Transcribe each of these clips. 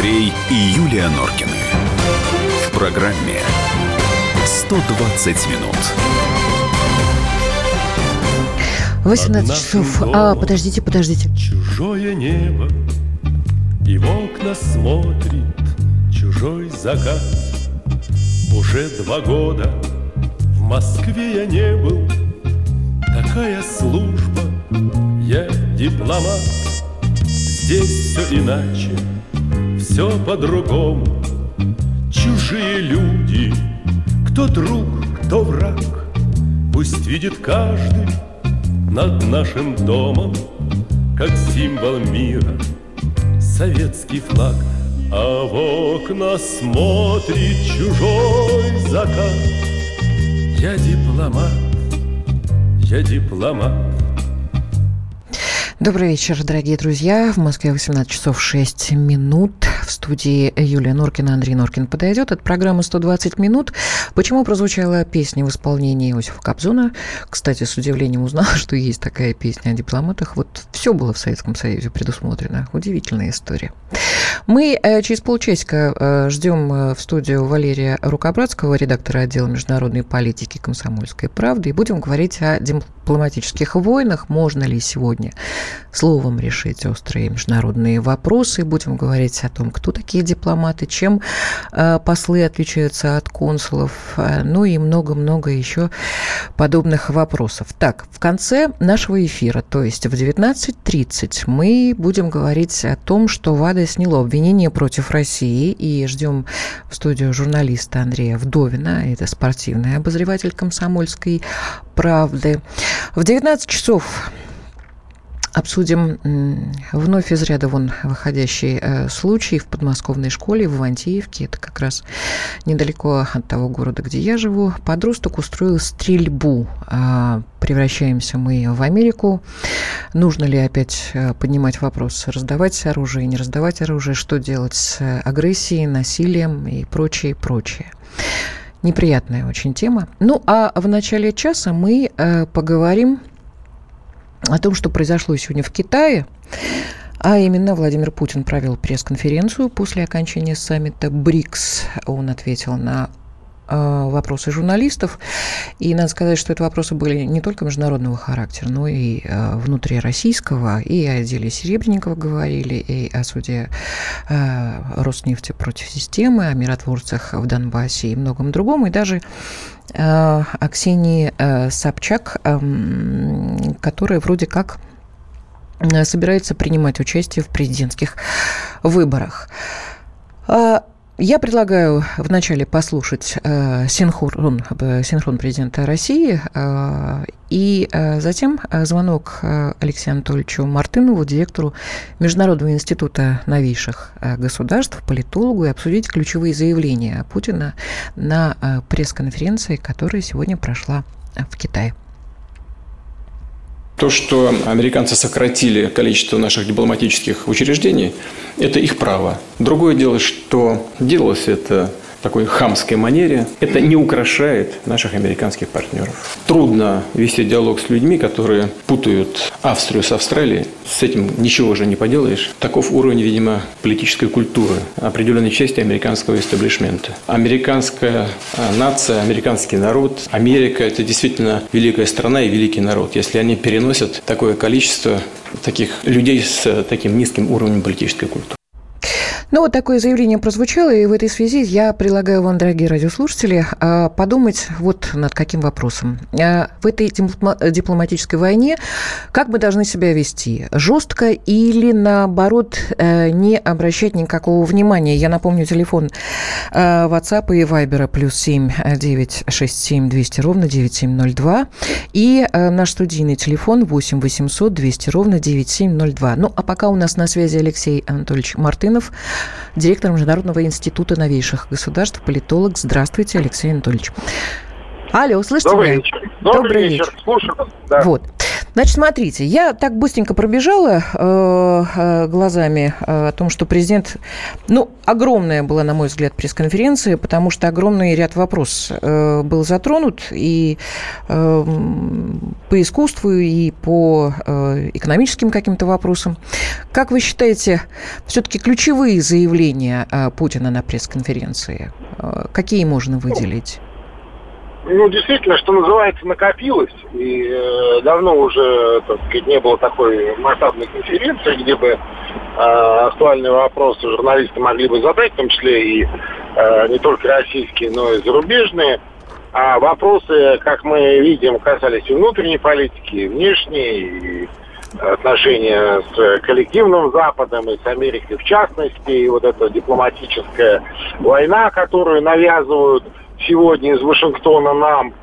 Андрей и Юлия Норкины. В программе 120 минут. 18 часов. А, подождите, подождите. Чужое небо И в окна смотрит чужой закат Уже два года в Москве я не был Такая служба, я дипломат Здесь все иначе, все по-другому Чужие люди, кто друг, кто враг Пусть видит каждый над нашим домом, как символ мира, советский флаг. А в окна смотрит чужой закат. Я дипломат, я дипломат. Добрый вечер, дорогие друзья. В Москве 18 часов 6 минут. В студии Юлия Норкина, Андрей Норкин подойдет. Это программа «120 минут». Почему прозвучала песня в исполнении Иосифа Кобзона? Кстати, с удивлением узнала, что есть такая песня о дипломатах. Вот все было в Советском Союзе предусмотрено. Удивительная история. Мы э, через полчасика э, ждем э, в студию Валерия Рукобратского, редактора отдела международной политики «Комсомольской правды», и будем говорить о дипломатических войнах. Можно ли сегодня словом решить острые международные вопросы? Будем говорить о том, кто такие дипломаты, чем послы отличаются от консулов, ну и много-много еще подобных вопросов. Так, в конце нашего эфира, то есть в 19.30, мы будем говорить о том, что ВАДА сняло обвинение против России, и ждем в студию журналиста Андрея Вдовина, это спортивный обозреватель комсомольской правды. В 19 часов Обсудим вновь из ряда вон выходящий э, случай в подмосковной школе в Ивантеевке. Это как раз недалеко от того города, где я живу. Подросток устроил стрельбу. А, превращаемся мы в Америку. Нужно ли опять э, поднимать вопрос, раздавать оружие, не раздавать оружие, что делать с агрессией, насилием и прочее, прочее. Неприятная очень тема. Ну, а в начале часа мы э, поговорим о том, что произошло сегодня в Китае. А именно Владимир Путин провел пресс-конференцию после окончания саммита БРИКС. Он ответил на вопросы журналистов. И надо сказать, что это вопросы были не только международного характера, но и э, внутрироссийского. И о деле Серебренникова говорили, и о суде э, Роснефти против системы, о миротворцах в Донбассе и многом другом. И даже Э, Аксении э, Собчак, эм, которая вроде как э, собирается принимать участие в президентских выборах. Я предлагаю вначале послушать э, синхрон, э, синхрон президента России э, и э, затем э, звонок э, Алексею Анатольевичу Мартынову, директору Международного института новейших государств, политологу, и обсудить ключевые заявления Путина на пресс-конференции, которая сегодня прошла в Китае. То, что американцы сократили количество наших дипломатических учреждений, это их право. Другое дело, что делалось это такой хамской манере, это не украшает наших американских партнеров. Трудно вести диалог с людьми, которые путают Австрию с Австралией. С этим ничего уже не поделаешь. Таков уровень, видимо, политической культуры определенной части американского истеблишмента. Американская а, нация, американский народ, Америка – это действительно великая страна и великий народ. Если они переносят такое количество таких людей с таким низким уровнем политической культуры. Ну, вот такое заявление прозвучало, и в этой связи я предлагаю вам, дорогие радиослушатели, а, подумать вот над каким вопросом. А, в этой дипломатической войне как мы должны себя вести? Жестко или, наоборот, э, не обращать никакого внимания? Я напомню, телефон э, WhatsApp и Viber плюс 7 967 200 ровно 9702 и э, наш студийный телефон 8 800 200 ровно 9702. Ну, а пока у нас на связи Алексей Анатольевич Мартынов – директор Международного института новейших государств, политолог. Здравствуйте, Алексей Анатольевич. Алло, слышите Добрый меня? вечер. Добрый, Добрый вечер. вечер. Слушаю. Да. Вот. Значит, смотрите, я так быстренько пробежала э, э, глазами э, о том, что президент, ну, огромная была, на мой взгляд, пресс-конференция, потому что огромный ряд вопросов был затронут и по искусству, и по экономическим каким-то вопросам. Как вы считаете, все-таки ключевые заявления Путина на пресс-конференции, какие можно выделить? Ну, действительно, что называется, накопилось. И э, давно уже, так сказать, не было такой масштабной конференции, где бы э, актуальные вопросы журналисты могли бы задать, в том числе и э, не только российские, но и зарубежные. А вопросы, как мы видим, касались и внутренней политики, и внешней, и отношения с коллективным Западом и с Америкой в частности, и вот эта дипломатическая война, которую навязывают сегодня из Вашингтона нам,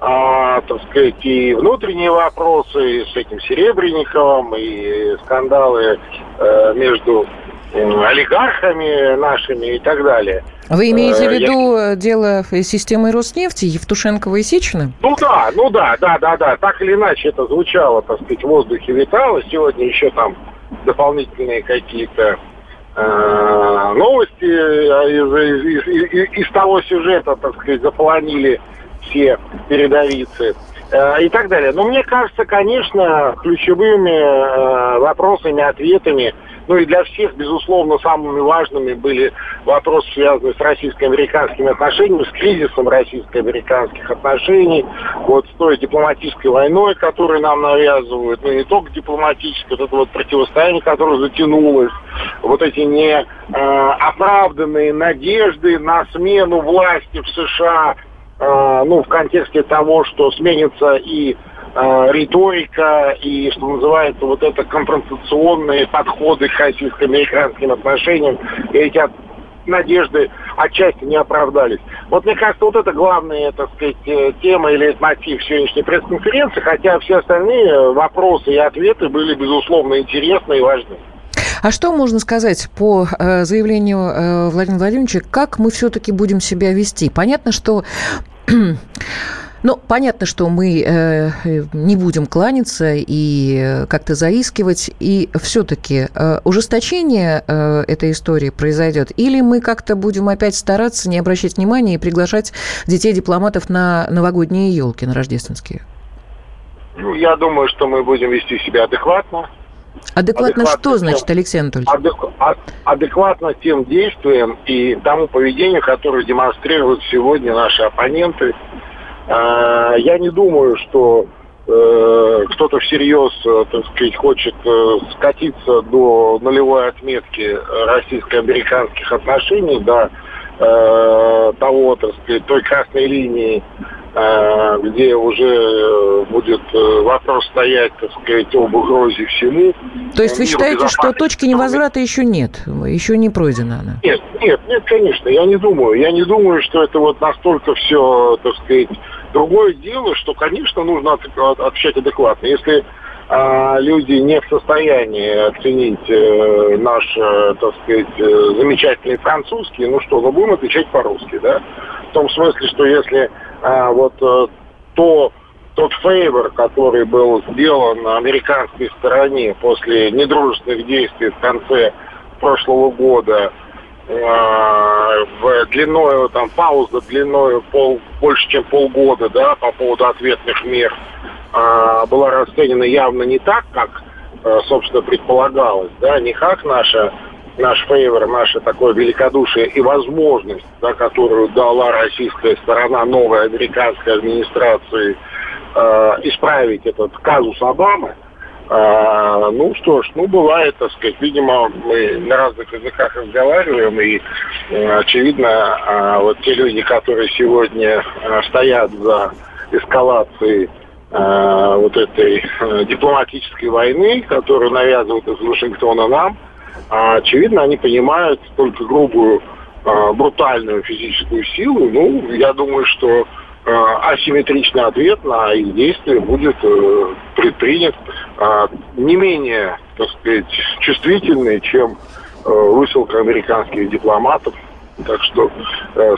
а, так сказать, и внутренние вопросы и с этим Серебренниковым, и скандалы э, между э, олигархами нашими и так далее. Вы имеете в э, виду Я... дело системы Роснефти, Евтушенкова и Сечина? Ну да, ну да, да, да, да. Так или иначе это звучало, так сказать, в воздухе витало. Сегодня еще там дополнительные какие-то Э, новости э, из, из, из, из того сюжета, так сказать, заполонили все передовицы э, и так далее. Но мне кажется, конечно, ключевыми вопросами, ответами ну и для всех, безусловно, самыми важными были вопросы, связанные с российско-американскими отношениями, с кризисом российско-американских отношений, вот с той дипломатической войной, которую нам навязывают, ну не только дипломатической, вот это вот противостояние, которое затянулось, вот эти неоправданные э, надежды на смену власти в США, э, ну в контексте того, что сменится и э, риторика и, что называется, вот это конфронтационные подходы к российско-американским отношениям, и эти от, надежды отчасти не оправдались. Вот мне кажется, вот это главная, так сказать, э, тема или мотив сегодняшней пресс-конференции, хотя все остальные вопросы и ответы были, безусловно, интересны и важны. А что можно сказать по э, заявлению Владимира Владимировича, как мы все-таки будем себя вести? Понятно, что Ну, понятно, что мы э, не будем кланяться и э, как-то заискивать, и все-таки э, ужесточение э, этой истории произойдет, или мы как-то будем опять стараться не обращать внимания и приглашать детей дипломатов на новогодние елки, на рождественские? Ну, я думаю, что мы будем вести себя адекватно. Адекватно, адекватно что значит, Алексей Анатольевич? Адек, адекватно тем действиям и тому поведению, которое демонстрируют сегодня наши оппоненты а, я не думаю, что э, кто-то всерьез, э, так сказать, хочет э, скатиться до нулевой отметки российско-американских отношений, до того, так сказать, той красной линии, где уже будет вопрос стоять, так сказать, об угрозе всему. То есть вы считаете, что точки невозврата еще нет, еще не пройдена она? Нет, нет, нет, конечно, я не думаю. Я не думаю, что это вот настолько все, так сказать, Другое дело, что, конечно, нужно отвечать адекватно. Если а, люди не в состоянии оценить э, наш, э, так сказать, э, замечательный французский, ну что, ну будем отвечать по-русски, да? В том смысле, что если а, вот э, то тот фейвор, который был сделан на американской стороне после недружественных действий в конце прошлого года в длиною, там, пауза длиною пол, больше, чем полгода, да, по поводу ответных мер, э, была расценена явно не так, как, э, собственно, предполагалось, да, не как наша наш фейвор, наше такое великодушие и возможность, да, которую дала российская сторона новой американской администрации э, исправить этот казус Обамы, а, ну что ж, ну бывает, так сказать, видимо, мы на разных языках разговариваем, и э, очевидно, э, вот те люди, которые сегодня э, стоят за эскалацией э, вот этой дипломатической войны, которую навязывают из Вашингтона нам, э, очевидно, они понимают только грубую, брутальную физическую силу. Ну, я думаю, что Э, асимметричный ответ на их действия будет э, предпринят э, не менее, так сказать, чувствительный, чем высылка американских дипломатов. Так что,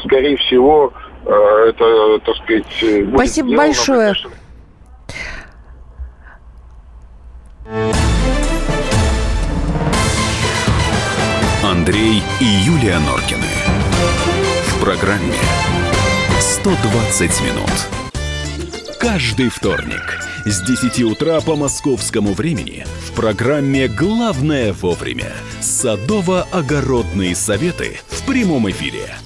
скорее всего, это, так сказать, будет Спасибо сделано, большое. Конечно. Андрей и Юлия Норкины. В программе 120 минут. Каждый вторник с 10 утра по московскому времени в программе «Главное вовремя» садово-огородные советы в прямом эфире –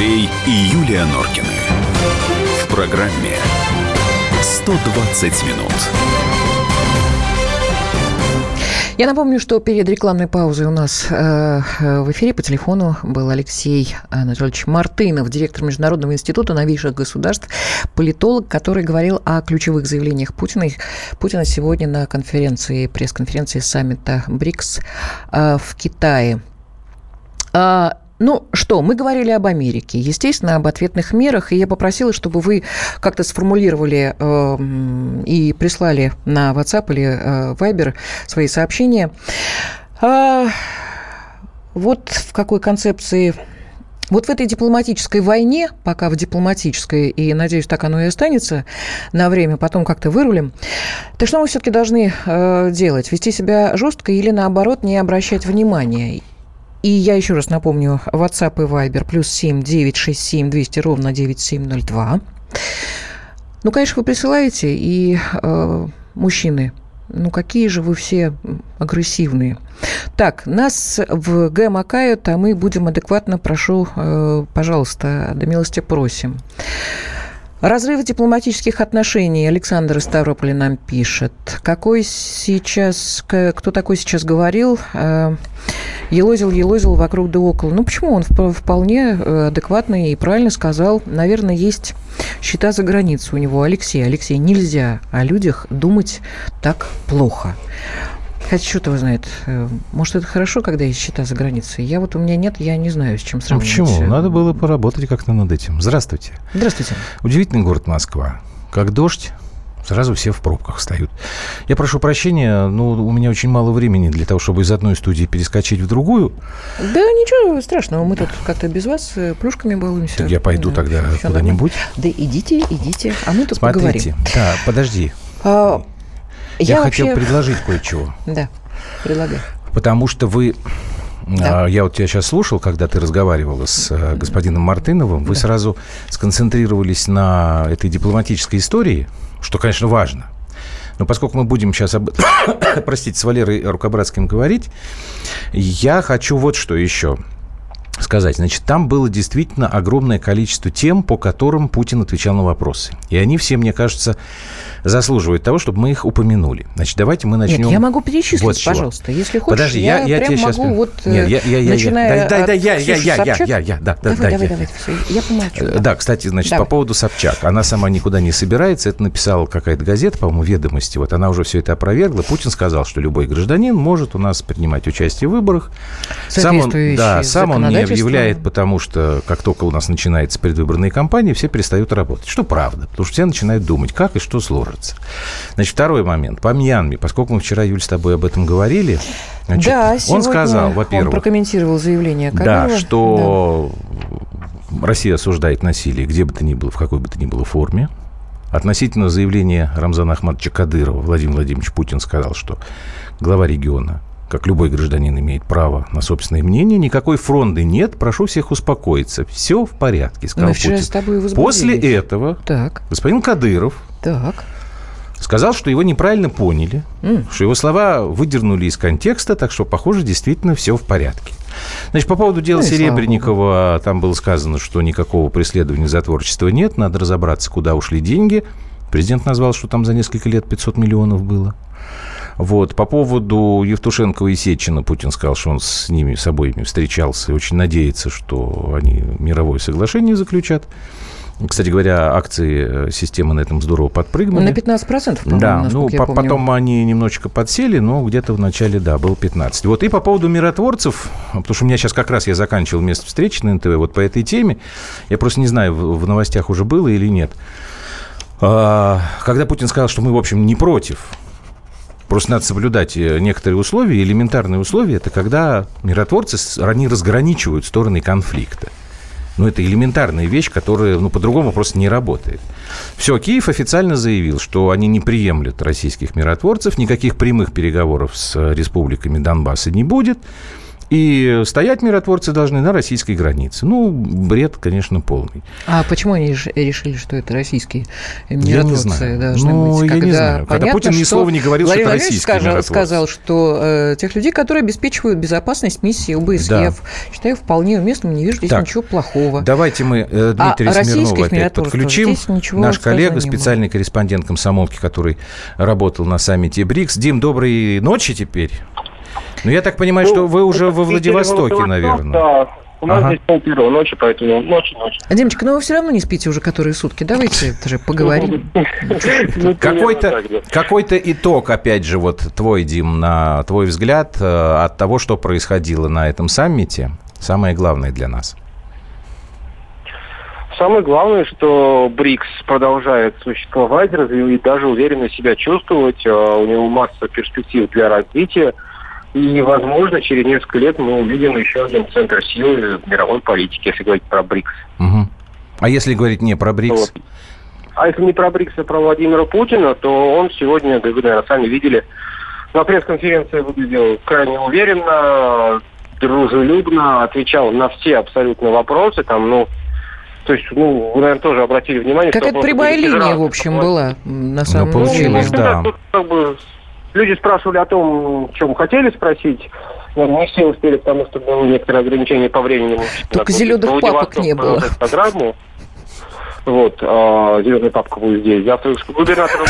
Андрей и Юлия Норкины. В программе 120 минут. Я напомню, что перед рекламной паузой у нас э, в эфире по телефону был Алексей Анатольевич Мартынов, директор Международного института новейших государств, политолог, который говорил о ключевых заявлениях Путина, Путина сегодня на конференции, пресс-конференции саммита БРИКС э, в Китае. А, ну что, мы говорили об Америке, естественно, об ответных мерах, и я попросила, чтобы вы как-то сформулировали э, и прислали на WhatsApp или э, Viber свои сообщения. А, вот в какой концепции вот в этой дипломатической войне, пока в дипломатической, и, надеюсь, так оно и останется на время, потом как-то вырулим, так что мы все-таки должны э, делать? Вести себя жестко или, наоборот, не обращать внимания? И я еще раз напомню, WhatsApp и Viber плюс 7 967 200 ровно 9702. Ну, конечно, вы присылаете, и э, мужчины, ну какие же вы все агрессивные. Так, нас в Г макают, а мы будем адекватно, прошу, э, пожалуйста, до милости просим. Разрыв дипломатических отношений. Александр из Ставрополя нам пишет. Какой сейчас, кто такой сейчас говорил? Э, елозил, елозил вокруг да около. Ну, почему? Он вполне э, адекватно и правильно сказал. Наверное, есть счета за границу у него. Алексей, Алексей, нельзя о людях думать так плохо. Хотя что-то вы знает. Э, может, это хорошо, когда есть счета за границей? Я вот у меня нет, я не знаю, с чем сравнивать. Ну, почему? Надо было поработать как-то над этим. Здравствуйте. Здравствуйте. Удивительный город Москва. Как дождь, сразу все в пробках встают. Я прошу прощения, но у меня очень мало времени для того, чтобы из одной студии перескочить в другую. Да ничего страшного, мы тут как-то без вас э, плюшками балуемся. Так я пойду да, тогда куда-нибудь. Да идите, идите, а мы тут Смотрите, поговорим. да, подожди. А, я, я вообще... хотел предложить кое-чего. Да, предлагай. Потому что вы да. А, я вот тебя сейчас слушал, когда ты разговаривала с э, господином Мартыновым. Вы да. сразу сконцентрировались на этой дипломатической истории, что, конечно, важно. Но поскольку мы будем сейчас, об... простите, с Валерой Рукобратским говорить, я хочу вот что еще сказать. Значит, там было действительно огромное количество тем, по которым Путин отвечал на вопросы. И они все, мне кажется, заслуживают того, чтобы мы их упомянули. Значит, давайте мы начнем. Нет, я могу перечислить, вот пожалуйста, если хочешь. Подожди, я, я, я сейчас... могу вот, Нет, я, я, я, начиная да, да, я, я, я, я, я, я, да, давай, да, давай, я, давай, все, я помолчу. Да. да, кстати, значит, давай. по поводу Собчак. Она сама никуда не собирается, это написала какая-то газета, по-моему, «Ведомости». Вот она уже все это опровергла. Путин сказал, что любой гражданин может у нас принимать участие в выборах. Сам он, да, сам он не объявляет, потому что как только у нас начинается предвыборная кампания, все перестают работать. Что правда, потому что все начинают думать, как и что сложится. Значит, второй момент. По Мьянме, поскольку мы вчера, Юль, с тобой об этом говорили, значит, да, он сказал, во-первых... Он прокомментировал заявление Карелова. Да, что да. Россия осуждает насилие где бы то ни было, в какой бы то ни было форме. Относительно заявления Рамзана Ахмадовича Кадырова Владимир Владимирович Путин сказал, что глава региона как любой гражданин имеет право на собственное мнение, никакой фронды нет, прошу всех успокоиться. Все в порядке, сказал Мы Путин. С тобой После этого так. господин Кадыров так сказал, что его неправильно поняли, mm. что его слова выдернули из контекста, так что, похоже, действительно все в порядке. Значит, по поводу дела ну, Серебренникова, там было сказано, что никакого преследования за творчество нет, надо разобраться, куда ушли деньги. Президент назвал, что там за несколько лет 500 миллионов было. Вот. По поводу Евтушенкова и Сечина Путин сказал, что он с ними, с обоими встречался и очень надеется, что они мировое соглашение заключат. Кстати говоря, акции э, системы на этом здорово подпрыгнули. На 15%, по-моему, Да, ну, я помню. потом они немножечко подсели, но где-то в начале, да, было 15. Вот и по поводу миротворцев, потому что у меня сейчас как раз я заканчивал место встречи на НТВ вот по этой теме, я просто не знаю, в, в новостях уже было или нет. А, когда Путин сказал, что мы, в общем, не против, Просто надо соблюдать э, некоторые условия. Элементарные условия – это когда миротворцы, они разграничивают стороны конфликта. Ну, это элементарная вещь, которая, ну, по-другому просто не работает. Все, Киев официально заявил, что они не приемлют российских миротворцев, никаких прямых переговоров с республиками Донбасса не будет. И стоять миротворцы должны на российской границе. Ну, бред, конечно, полный. А почему они решили, что это российские миротворцы я не знаю. должны ну, быть? Я Когда не знаю. Когда Путин ни слова не говорил, Владимир что это российские сказал, миротворцы. сказал, что э, тех людей, которые обеспечивают безопасность миссии ОБСЕФ, да. считаю вполне уместным, не вижу здесь так, ничего плохого. Давайте мы э, Дмитрия а Смирнова опять подключим. Наш коллега, специальный корреспондент комсомолки, который работал на саммите БРИКС. Дим, доброй ночи теперь. Ну, я так понимаю, ну, что вы уже во Владивостоке, наверное. Да, у нас ага. здесь пол первого ночи, поэтому ночь, ночь. Димочка, ну вы все равно не спите уже которые сутки. Давайте же поговорим. Какой-то какой итог, опять же, вот твой, Дим, на твой взгляд, э, от того, что происходило на этом саммите, самое главное для нас? Самое главное, что БРИКС продолжает существовать, и даже уверенно себя чувствовать. Э, у него масса перспектив для развития. И, возможно, через несколько лет мы увидим еще один центр силы в мировой политике, если говорить про БРИКС. Угу. А если говорить не про БРИКС? Вот. А если не про БРИКС, а про Владимира Путина, то он сегодня, вы, наверное, сами видели, на пресс-конференции выглядел крайне уверенно, дружелюбно, отвечал на все абсолютно вопросы, там, ну, то есть, ну, вы, наверное, тоже обратили внимание, как что... это прямая линия, в общем, была, на самом ну, получилось, деле. да. Тут, как бы, Люди спрашивали о том, чем хотели спросить. Но не все успели, потому что было некоторое ограничение по времени. Только зеленых папок не было. Программу. Вот, а, зеленая папка будет здесь. Завтра с губернатором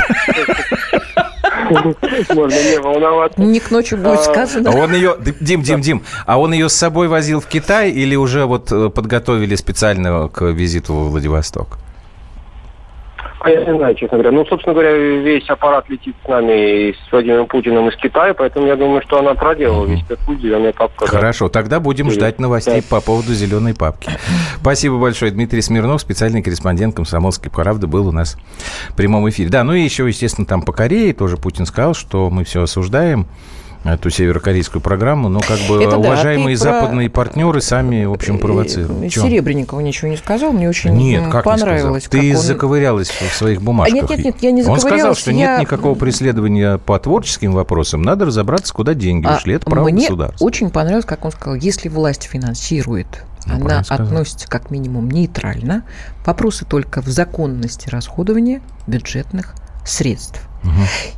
можно не волноваться. Не к ночи будет сказано. А он ее, Дим, Дим, Дим, а он ее с собой возил в Китай или уже вот э, подготовили специально к визиту в Владивосток? А я не знаю, честно говоря. Ну, собственно говоря, весь аппарат летит с нами и с Владимиром Путиным из Китая, поэтому я думаю, что она проделала весь этот путь, зеленая папка. Хорошо, тогда будем Или... ждать новостей да. по поводу зеленой папки. Спасибо большое. Дмитрий Смирнов, специальный корреспондент «Комсомольской правды», был у нас в прямом эфире. Да, ну и еще, естественно, там по Корее тоже Путин сказал, что мы все осуждаем эту северокорейскую программу, но как бы Это уважаемые да, западные про... партнеры сами, в общем, провоцируют. Серебренникова ничего не сказал, мне очень нет, как понравилось. Не Ты он... заковырялась в своих бумажках. А нет, нет, нет, я не заковырялась. Он сказал, что я... нет никакого преследования по творческим вопросам, надо разобраться, куда деньги а ушли. Это право мне государства. очень понравилось, как он сказал, если власть финансирует ну, она относится как минимум нейтрально. Вопросы только в законности расходования бюджетных средств. Угу.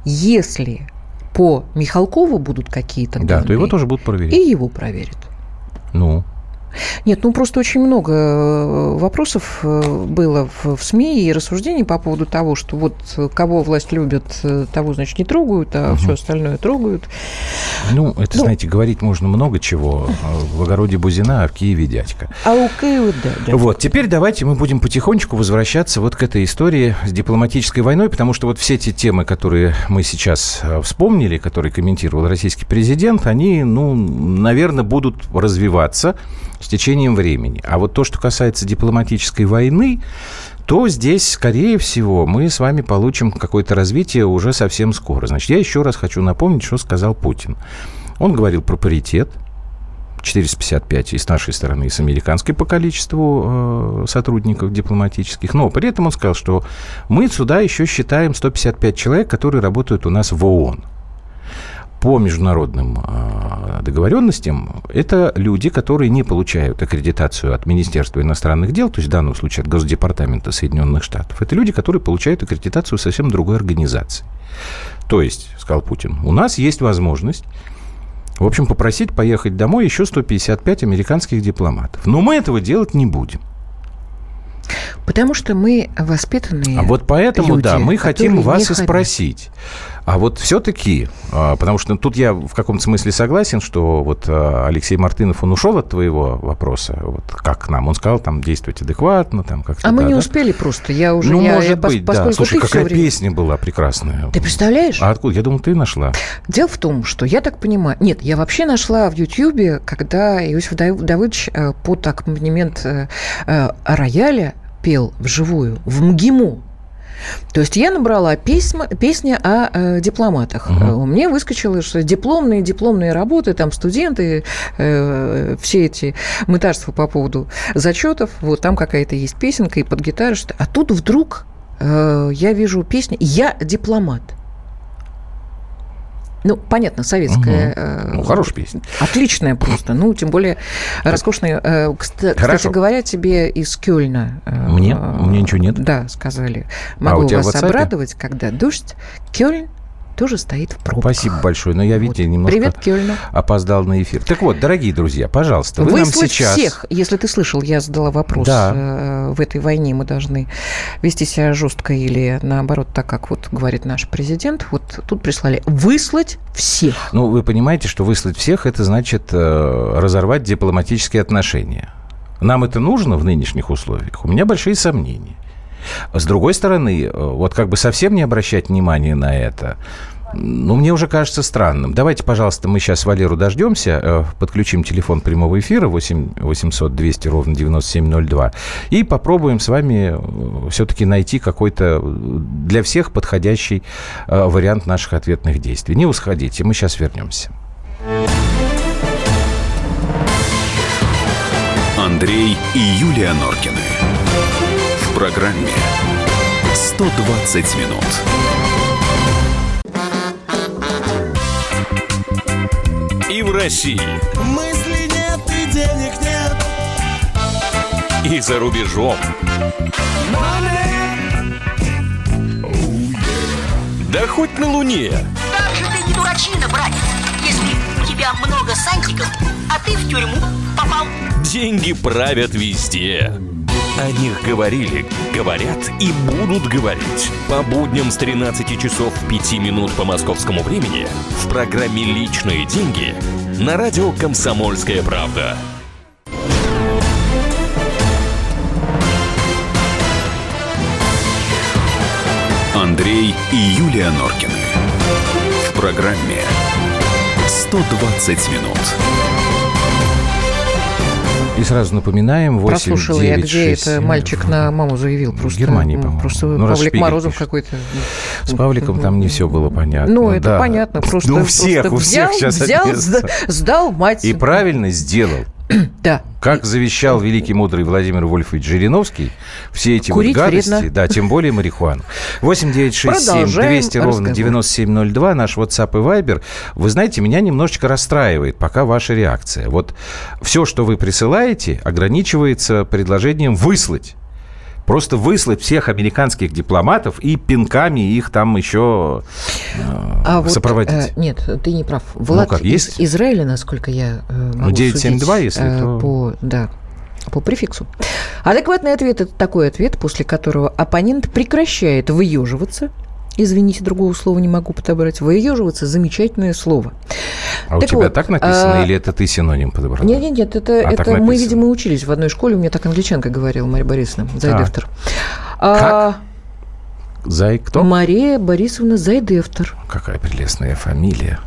Если по Михалкову будут какие-то данные. Да, то его тоже будут проверять. И его проверят. Ну, нет, ну просто очень много э, вопросов э, было в, в СМИ и рассуждений по поводу того, что вот кого власть любит, э, того, значит, не трогают, а угу. все остальное трогают. Ну, это, ну, знаете, говорить можно много чего. В огороде Бузина, а в Киеве дядька. А у Киева, да, да. Вот, теперь давайте мы будем потихонечку возвращаться вот к этой истории с дипломатической войной, потому что вот все эти темы, которые мы сейчас вспомнили, которые комментировал российский президент, они, ну, наверное, будут развиваться с течением времени. А вот то, что касается дипломатической войны, то здесь, скорее всего, мы с вами получим какое-то развитие уже совсем скоро. Значит, я еще раз хочу напомнить, что сказал Путин. Он говорил про паритет, 455 и с нашей стороны, и с американской по количеству э, сотрудников дипломатических. Но при этом он сказал, что мы сюда еще считаем 155 человек, которые работают у нас в ООН по международным а, договоренностям, это люди, которые не получают аккредитацию от Министерства иностранных дел, то есть в данном случае от Госдепартамента Соединенных Штатов. Это люди, которые получают аккредитацию совсем другой организации. То есть, сказал Путин, у нас есть возможность в общем, попросить поехать домой еще 155 американских дипломатов. Но мы этого делать не будем. Потому что мы воспитанные А вот поэтому, люди, да, мы хотим вас и хотят. спросить. А вот все-таки, а, потому что тут я в каком-то смысле согласен, что вот а, Алексей Мартынов, он ушел от твоего вопроса, вот как нам, он сказал, там, действовать адекватно, там, как-то. А мы да, не да. успели просто, я уже... Ну, я, может я, пос- быть, да. поскольку Слушай, какая время- песня была прекрасная. Ты представляешь? А откуда? Я думал, ты нашла. Дело в том, что я так понимаю... Нет, я вообще нашла в Ютьюбе, когда Иосиф Дав- Давыдович э, под аккомпанемент э, э, рояля пел вживую в МГИМО. То есть я набрала письма, песни о э, дипломатах. Мгм. Э, Мне выскочило, что дипломные, дипломные работы, там студенты, э, все эти мытарства по поводу зачетов, вот там какая-то есть песенка и под гитару. Что... А тут вдруг э, я вижу песню «Я дипломат». Ну, понятно, советская. Э, Ну, хорошая песня. Отличная просто. Ну, тем более роскошная. Э, кста- Хорошо. Кстати говоря, тебе из Кёльна... э, Мне? У меня ничего нет? Да, сказали. А Могу в вас обрадовать, когда дождь. Кёльн тоже стоит в пробках. Спасибо большое. Но я, видите, Вот. немножко Привет, Кёльну. опоздал на эфир. Так вот, дорогие друзья, пожалуйста, вы нам Выслать сейчас... всех, если ты слышал, я задала вопрос, Да. э, в этой войне мы должны вести себя жестко или наоборот, так как вот говорит наш президент, вот тут прислали выслать всех. Ну, вы понимаете, что выслать всех, это значит э, разорвать дипломатические отношения. Нам это нужно в нынешних условиях? У меня большие сомнения. С другой стороны, э, вот как бы совсем не обращать внимания на это, ну, мне уже кажется странным. Давайте, пожалуйста, мы сейчас Валеру дождемся, э, подключим телефон прямого эфира 8 800 200 ровно 9702 и попробуем с вами все-таки найти какой-то э, для всех подходящий э, вариант наших ответных действий. Не усходите, мы сейчас вернемся. Андрей и Юлия Норкины. В программе 120 минут. В России, Мысли нет и денег нет. и за рубежом. Да хоть на Луне. Как же ты не дурачина, братец, если у тебя много сантиков, а ты в тюрьму попал. Деньги правят везде. О них говорили, говорят и будут говорить. По будням с 13 часов 5 минут по московскому времени в программе «Личные деньги» на радио «Комсомольская правда». Андрей и Юлия Норкины. В программе 120 минут. И сразу напоминаем, 8, Прослушала я, 9, где 6, это 7. мальчик на маму заявил. В Просто, Германии, ну, по-моему. Просто Ну, Павлик Морозов пишет. какой-то. С Павликом там не все было понятно. Ну, это да. понятно. Просто, Ну, у всех, просто у всех взял, сейчас взял, ответственно. сда- сдал мать. И правильно сделал. Да. Как завещал великий мудрый Владимир Вольфович Жириновский, все эти Курить вот гадости, вредно. да, тем более марихуану. 8 9 6 7 Продолжаем 200 ровно разговор. 9702, наш WhatsApp и Viber. Вы знаете, меня немножечко расстраивает пока ваша реакция. Вот все, что вы присылаете, ограничивается предложением выслать. Просто выслать всех американских дипломатов и пинками их там еще э, А вот, сопроводить. э, нет, ты не прав. Влад как, из есть? Израиля, насколько я э, могу Ну, 972, судить, если э, то- по, да, по префиксу. Адекватный ответ – это такой ответ, после которого оппонент прекращает выеживаться. Извините, другого слова не могу подобрать. Выеживаться – замечательное слово. А у так тебя вот, так написано а, или это ты синоним подобрал? Нет, нет, нет, это, А это мы, видимо, учились в одной школе. У меня так англичанка говорила, Мария Борисовна Зайдевтер. Как? Зай кто? Мария Борисовна Зайдевтер. Какая прелестная фамилия.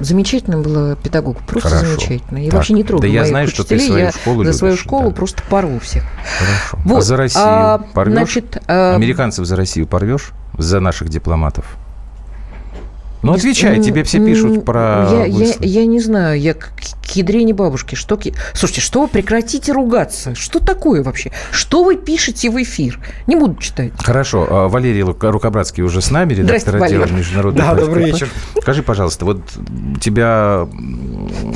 Замечательно была педагог, просто Хорошо. замечательно. Я Так, вообще не трогаю да я знаю, что ты свою я школу за свою любишь, школу да. просто порву всех. Хорошо. Вот, А за Россию а, порвешь? значит, а, Американцев за Россию порвешь? За наших дипломатов? Ну, отвечай, тебе все пишут про Я, я, я не знаю, я к, ядрене бабушки. Что, Слушайте, что вы прекратите ругаться? Что такое вообще? Что вы пишете в эфир? Не буду читать. Хорошо. а Валерий Рукобратский уже с нами, редактор отдела Валер. международных Да, добрый вечер. Скажи, пожалуйста, вот тебя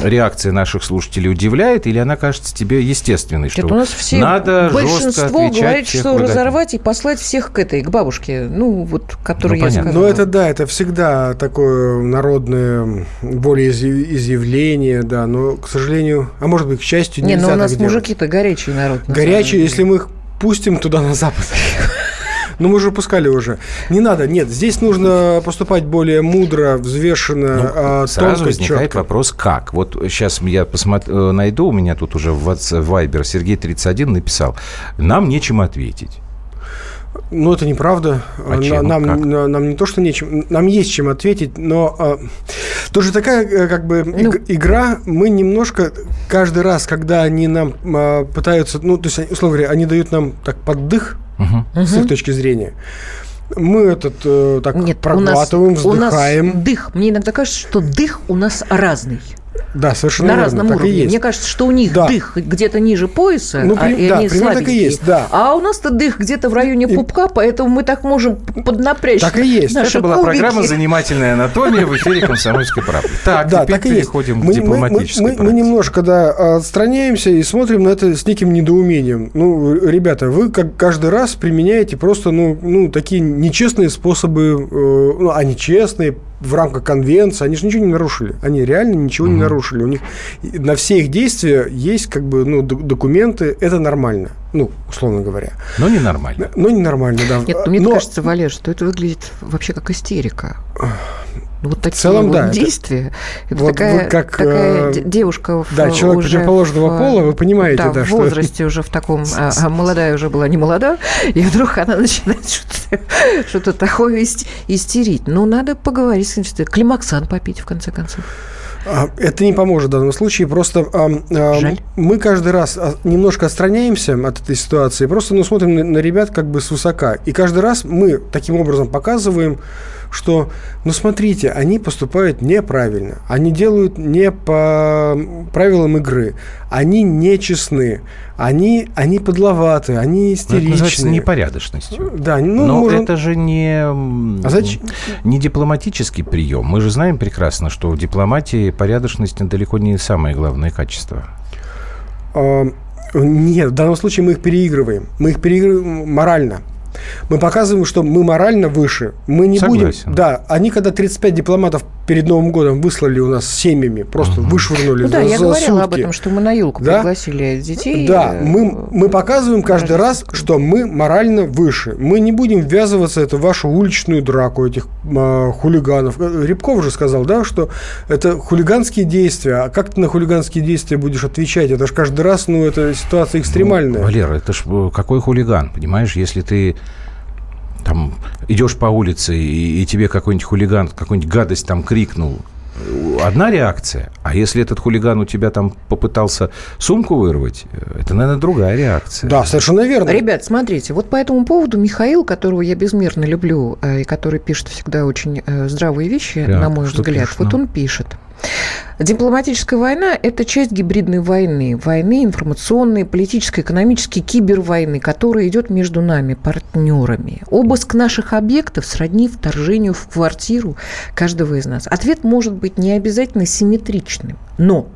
реакция наших слушателей удивляет или она кажется тебе естественной, что Нет, у нас все надо жестко большинство отвечать говорит, что разорвать и послать всех к этой, к бабушке. Ну, вот, которую Ну, я понятно. сказала. Ну, это да, это всегда такое народное волеизъявление, да, но, к сожалению, а может быть, к счастью, Не, нельзя ну у нас мужики-то горячий народ. на Горячие, самом если мы их пустим туда на запад. Но мы уже пускали уже. Не надо, нет, здесь нужно поступать более мудро, взвешенно, Ну, а, Сразу тонко, возникает четко. вопрос, как? Вот сейчас я посмотрю, найду, у меня тут уже в Viber Сергей 31 написал, нам нечем ответить. Ну, это неправда. А На- чем? нам, Как? на- нам не то, что нечем, нам есть чем ответить, но а, тоже такая э, как бы Ну. иг- игра, мы немножко каждый раз, когда они нам а, пытаются, ну, то есть, условно говоря, они дают нам так поддых Мгм. с их точки зрения, мы этот э, так Нет, проглатываем, у нас, у вздыхаем. нас дых. Мне иногда кажется, что дых у нас разный. Да, совершенно на верно, разном так и уровне. есть. Мне кажется, что у них Да. дых где-то ниже пояса, Ну, а, при- и да, они примерно так и есть, да. А у нас-то дых где-то в районе И- пупка, поэтому мы так можем поднапрячь. Так и есть. наши Это была кубики. программа «Занимательная анатомия» в эфире «Комсомольской правды». Так, да, теперь так и есть. переходим к Мы- мы- дипломатической мы, мы, мы практике. немножко, да, отстраняемся и смотрим на это с неким недоумением. Ну, ребята, вы как каждый раз применяете просто, ну, ну такие нечестные способы, э, ну, они честные, в рамках конвенции, они же ничего не нарушили. Они реально ничего не нарушили. У них на все их действия есть, как бы, ну, документы, это нормально. Ну, условно говоря. Но ненормально. Но ненормально, да. Нет, ну, мне Но- кажется, Валер, что это выглядит вообще как истерика. Ну, Вот такие целом, вот да, действия. Это Вот такая, как, такая э, де- девушка в, да, человек уже противоположного в, пола, вы понимаете, да, да, в что- возрасте уже в таком, а, а молодая уже была не молода, и вдруг она начинает что-то, что-то такое ис- истерить. Ну, надо поговорить с ним, климаксан попить, в конце концов. А, Это не поможет в данном случае. Просто ам, Жаль. мы каждый раз а, немножко отстраняемся от этой ситуации, просто ну, смотрим на, на ребят как бы свысока. И каждый раз мы таким образом показываем, что, ну смотрите, они поступают неправильно, они делают не по правилам игры, они нечестны, они, они подловаты, они Ну, это называется истеричны. непорядочностью. Да, ну, Но можем- это же не, А зачем? не дипломатический прием. Мы же знаем прекрасно, что в дипломатии порядочность далеко не самое главное качество. А, Нет, в данном случае мы их переигрываем. Мы их переигрываем морально. Мы показываем, что мы морально выше. Мы не Согласен. будем. Да, они когда 35 дипломатов перед Новым годом выслали у нас семьями, просто вышвырнули Ну да, за, я за говорила об сутки. этом, что мы на елку Да? пригласили детей. Да, э, мы, мы показываем каждый раз, что мы морально выше. Мы не будем ввязываться в эту вашу уличную драку этих а, хулиганов. Э, Рябков же сказал, да, что это хулиганские действия. А как ты на хулиганские действия будешь отвечать? Это же каждый раз, ну, это ситуация экстремальная. Ну, Валера, это ж э, какой хулиган, понимаешь? Если ты там идешь по улице и, и тебе какой-нибудь хулиган, какую-нибудь гадость там крикнул, одна реакция. А если этот хулиган у тебя там попытался сумку вырвать, э, это, наверное, другая реакция. Да, совершенно верно. Ребят, смотрите, вот по этому поводу Михаил, которого я безмерно люблю, э, и который пишет всегда очень э, здравые вещи, Так, на мой взгляд, пишет вот нам? он пишет. Дипломатическая война – это часть гибридной войны. Войны информационной, политической, экономической, кибервойны, которая идет между нами, партнерами. Обыск наших объектов сродни вторжению в квартиру каждого из нас. Ответ может быть не обязательно симметричным, но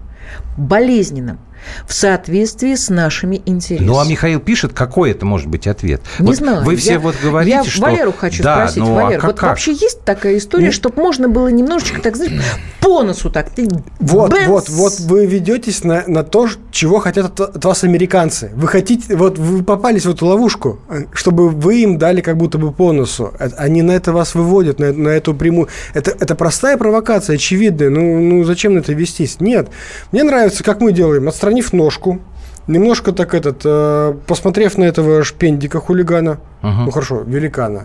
болезненным в соответствии с нашими интересами. Ну, а Михаил пишет, какой это может быть ответ? Не Вот знаю. Вы все Я- вот говорите, я что... Валеру хочу да, спросить. ну, а Валер, как- вот как? вообще есть такая история, Нет. чтобы можно было немножечко, так знаешь, по носу так. Ты Вот, бэнс! вот, вот вы ведетесь на, на то, чего хотят от, от вас американцы. Вы хотите, вот вы попались в эту ловушку, чтобы вы им дали как будто бы по носу. Э, Они на это вас выводят, на, на эту прямую. Это, это простая провокация, очевидная. Ну, ну, зачем на это вестись? Нет. Мне нравится, как мы делаем, отстранив ножку, немножко так этот, э, посмотрев на этого шпендика хулигана, Мгм. ну хорошо, великана,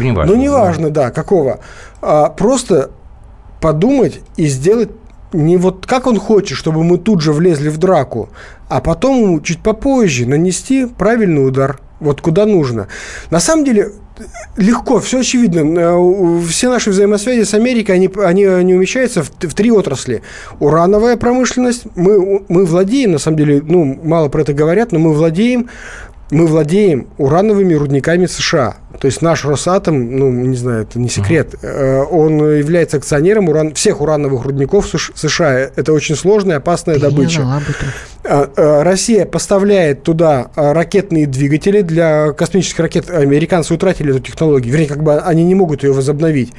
Неважно. ну, неважно, да, какого. А, просто подумать и сделать не вот как он хочет, чтобы мы тут же влезли в драку, а потом чуть попозже нанести правильный удар, вот куда нужно. На самом деле легко, все очевидно. Э, Все наши взаимосвязи с Америкой, они, они, они умещаются в, в три отрасли. Урановая промышленность, мы, мы владеем, на самом деле, ну, мало про это говорят, но мы владеем мы владеем урановыми рудниками США. То есть наш Росатом, ну, не знаю, это не секрет, э, он является акционером уран, всех урановых рудников США. Это очень сложная, опасная не добыча. А, а, Россия поставляет туда а, ракетные двигатели для космических ракет. Американцы утратили эту технологию. Вернее, как бы они не могут ее возобновить.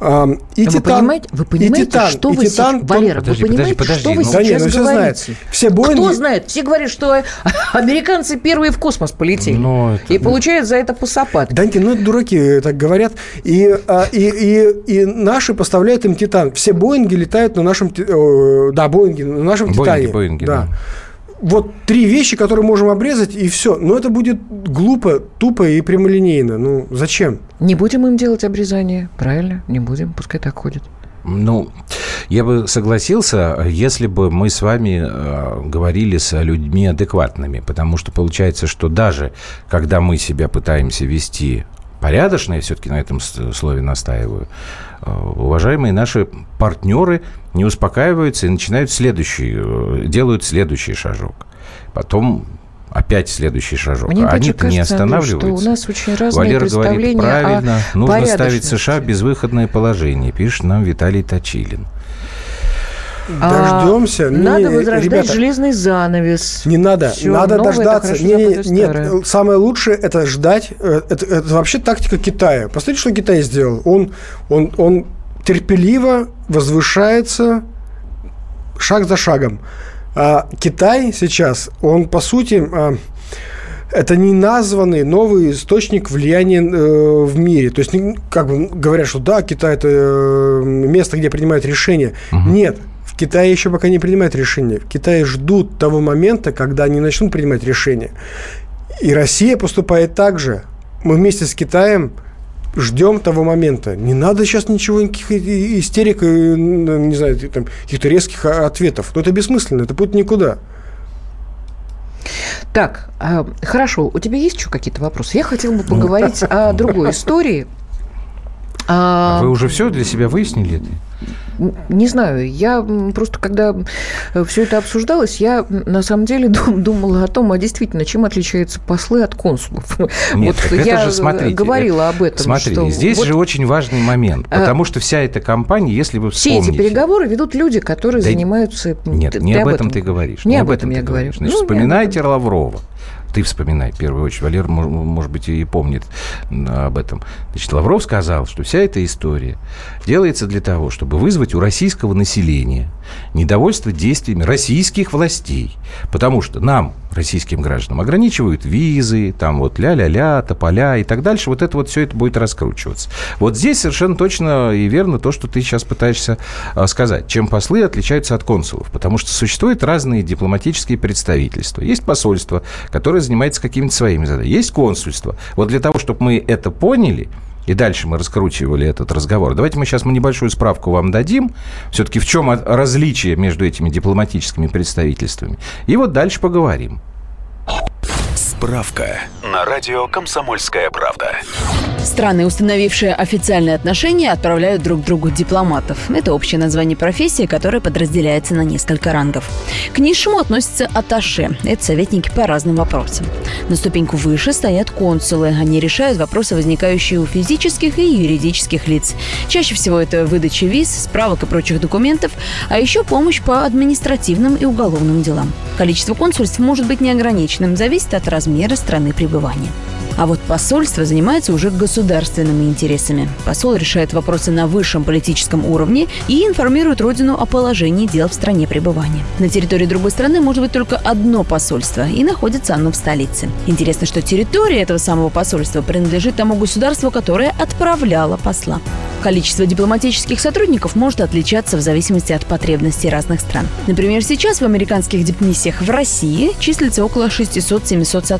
А, И вы титан, понимаете, вы и понимаете, титан, что и вы титан, сейчас... Валера, Подожди, вы понимаете, подожди, что вы подожди, Да нет, ну все говорите? знают. Все Кто Боинги... знает? Все говорят, что американцы первые в космос полетели. Ну, это- И получают за это по сапатке. Да ну это дураки так говорят. И, а, и, и, и наши поставляют им Титан. Все Боинги летают на нашем... Да, Боинги, на нашем Боинги, Титане. Боинги, да. да вот три вещи, которые можем обрезать, и все. Но это будет глупо, тупо и прямолинейно. Ну, зачем? Не будем им делать обрезание, правильно? Не будем, пускай так ходит. Ну, я бы согласился, если бы мы с вами э, говорили с людьми адекватными, потому что получается, что даже когда мы себя пытаемся вести порядочно, я все-таки на этом слове настаиваю, э, уважаемые наши партнеры не успокаиваются и начинают следующий, э, делают следующий шажок. Потом опять следующий шажок. Мне Они кажется, не останавливаются. Что у нас очень разные Валера говорит правильно. О Нужно ставить США в безвыходное положение, пишет нам Виталий Точилин. Дождемся. А, не, надо возрождать ребята, железный занавес. Не надо. Все надо новое, дождаться. Не, не, нет, самое лучшее это ждать. Это, это, это вообще тактика Китая. Посмотрите, что Китай сделал. Он, он, он терпеливо возвышается шаг за шагом. А Китай сейчас, он по сути а, это не названный новый источник влияния э, в мире. То есть, как бы говорят, что да, Китай это э, место, где принимают решения. Угу. Нет, в Китае еще пока не принимают решения. В Китае ждут того момента, когда они начнут принимать решения. И Россия поступает так же. Мы вместе с Китаем ждем того момента. Не надо сейчас ничего, никаких истерик, не знаю, там, каких-то резких ответов. Но это бессмысленно, это путь никуда. Так, а, хорошо, у тебя есть еще какие-то вопросы? Я хотела бы поговорить о другой истории. А вы уже все для себя выяснили? Не знаю, я просто, когда все это обсуждалось, я на самом деле думала о том, а действительно, чем отличаются послы от консулов. Нет, вот я же, смотрите, говорила об этом. Смотрите, что здесь вот, же очень важный момент, а потому что вся эта компания, если вы вспомните... Все эти переговоры ведут люди, которые да, занимаются... Нет, не об этом ты говоришь. Не об этом я говорю. Значит, ну, вспоминайте Лаврова ты вспоминай, в первую очередь. Валер, может быть, и помнит об этом. Значит, Лавров сказал, что вся эта история делается для того, чтобы вызвать у российского населения недовольство действиями российских властей. Потому что нам, российским гражданам, ограничивают визы, там вот ля-ля-ля, тополя и так дальше. Вот это вот все это будет раскручиваться. Вот здесь совершенно точно и верно то, что ты сейчас пытаешься а, сказать. Чем послы отличаются от консулов? Потому что существуют разные дипломатические представительства. Есть посольство, которое занимается какими-то своими задачами. Есть консульство. Вот для того, чтобы мы это поняли, и дальше мы раскручивали этот разговор. Давайте мы сейчас мы небольшую справку вам дадим. Все-таки в чем различие между этими дипломатическими представительствами. И вот дальше поговорим. Справка на радио «Комсомольская правда». Страны, установившие официальные отношения, отправляют друг другу дипломатов. Это общее название профессии, которое подразделяется на несколько рангов. К низшему относятся аташе. Это советники по разным вопросам. На ступеньку выше стоят консулы. Они решают вопросы, возникающие у физических и юридических лиц. Чаще всего это выдача виз, справок и прочих документов, а еще помощь по административным и уголовным делам. Количество консульств может быть неограниченным, зависит от размера размера страны пребывания. А вот посольство занимается уже государственными интересами. Посол решает вопросы на высшем политическом уровне и информирует родину о положении дел в стране пребывания. На территории другой страны может быть только одно посольство, и находится оно в столице. Интересно, что территория этого самого посольства принадлежит тому государству, которое отправляло посла. Количество дипломатических сотрудников может отличаться в зависимости от потребностей разных стран. Например, сейчас в американских дипмиссиях в России числится около 600-700 сотрудников.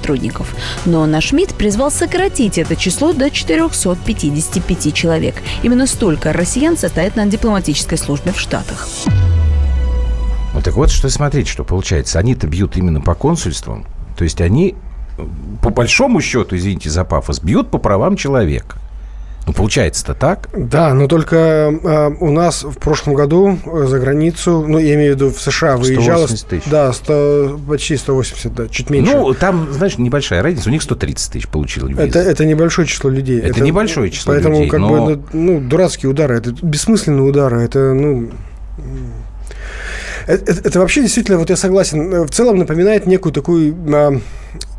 Но наш МИД призвал сократить это число до 455 человек. Именно столько россиян состоят на дипломатической службе в Штатах. Ну так вот, что смотрите, что получается. Они-то бьют именно по консульствам. То есть они, по большому счету, извините за пафос, бьют по правам человека. Ну, получается-то так. Да, но только э, у нас в прошлом году за границу, ну, я имею в виду в США выезжало... 180 тысяч. Да, 100, почти 180, да, чуть меньше. Ну, там, знаешь, небольшая разница. У них 130 тысяч получило визу. Это, это небольшое число людей. Это, это небольшое число поэтому, людей, как но... бы, ну, дурацкие удары. Это бессмысленные удары. Это, ну... Это, это, это вообще действительно, вот я согласен, в целом напоминает некую такую... А,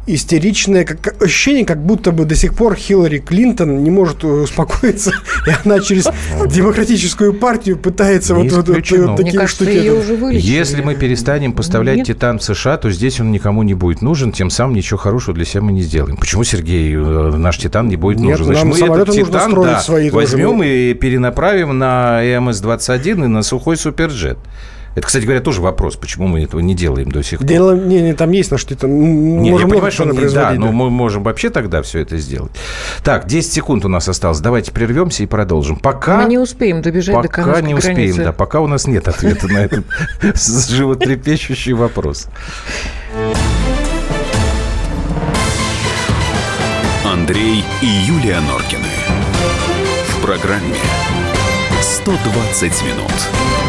истеричное как, ощущение, как будто бы до сих пор Хиллари Клинтон не может успокоиться, и она через демократическую партию пытается вот, вот, вот, вот такие кажется, штуки. Уже Если мы перестанем поставлять Нет. Титан в США, то здесь он никому не будет нужен, тем самым ничего хорошего для себя мы не сделаем. Почему, Сергей, э, наш Титан не будет Нет, нужен? Значит, мы этот Титан да, возьмем тоже. и перенаправим на ЭМС-21 и на сухой суперджет. Это, кстати говоря, тоже вопрос, почему мы этого не делаем до сих пор. Дело, не, не, там есть на что это. Не, можем я понимаю, что не, да, но мы можем вообще тогда все это сделать. Так, 10 секунд у нас осталось. Давайте прервемся и продолжим. Пока... Мы не успеем добежать пока до Пока не успеем, границы. да. Пока у нас нет ответа на этот животрепещущий вопрос. Андрей и Юлия Норкины. В программе 120 минут.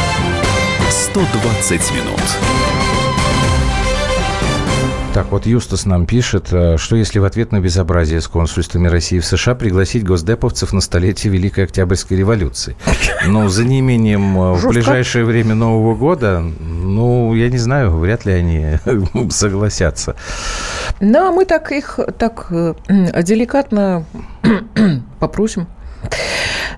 120 минут. Так, вот Юстас нам пишет, э, что если в ответ на безобразие с консульствами России в США пригласить госдеповцев на столетие Великой Октябрьской революции? Ну, за неимением э, в ближайшее время Нового года, ну, я не знаю, вряд ли они согласятся. Ну, а мы так их так э, деликатно попросим.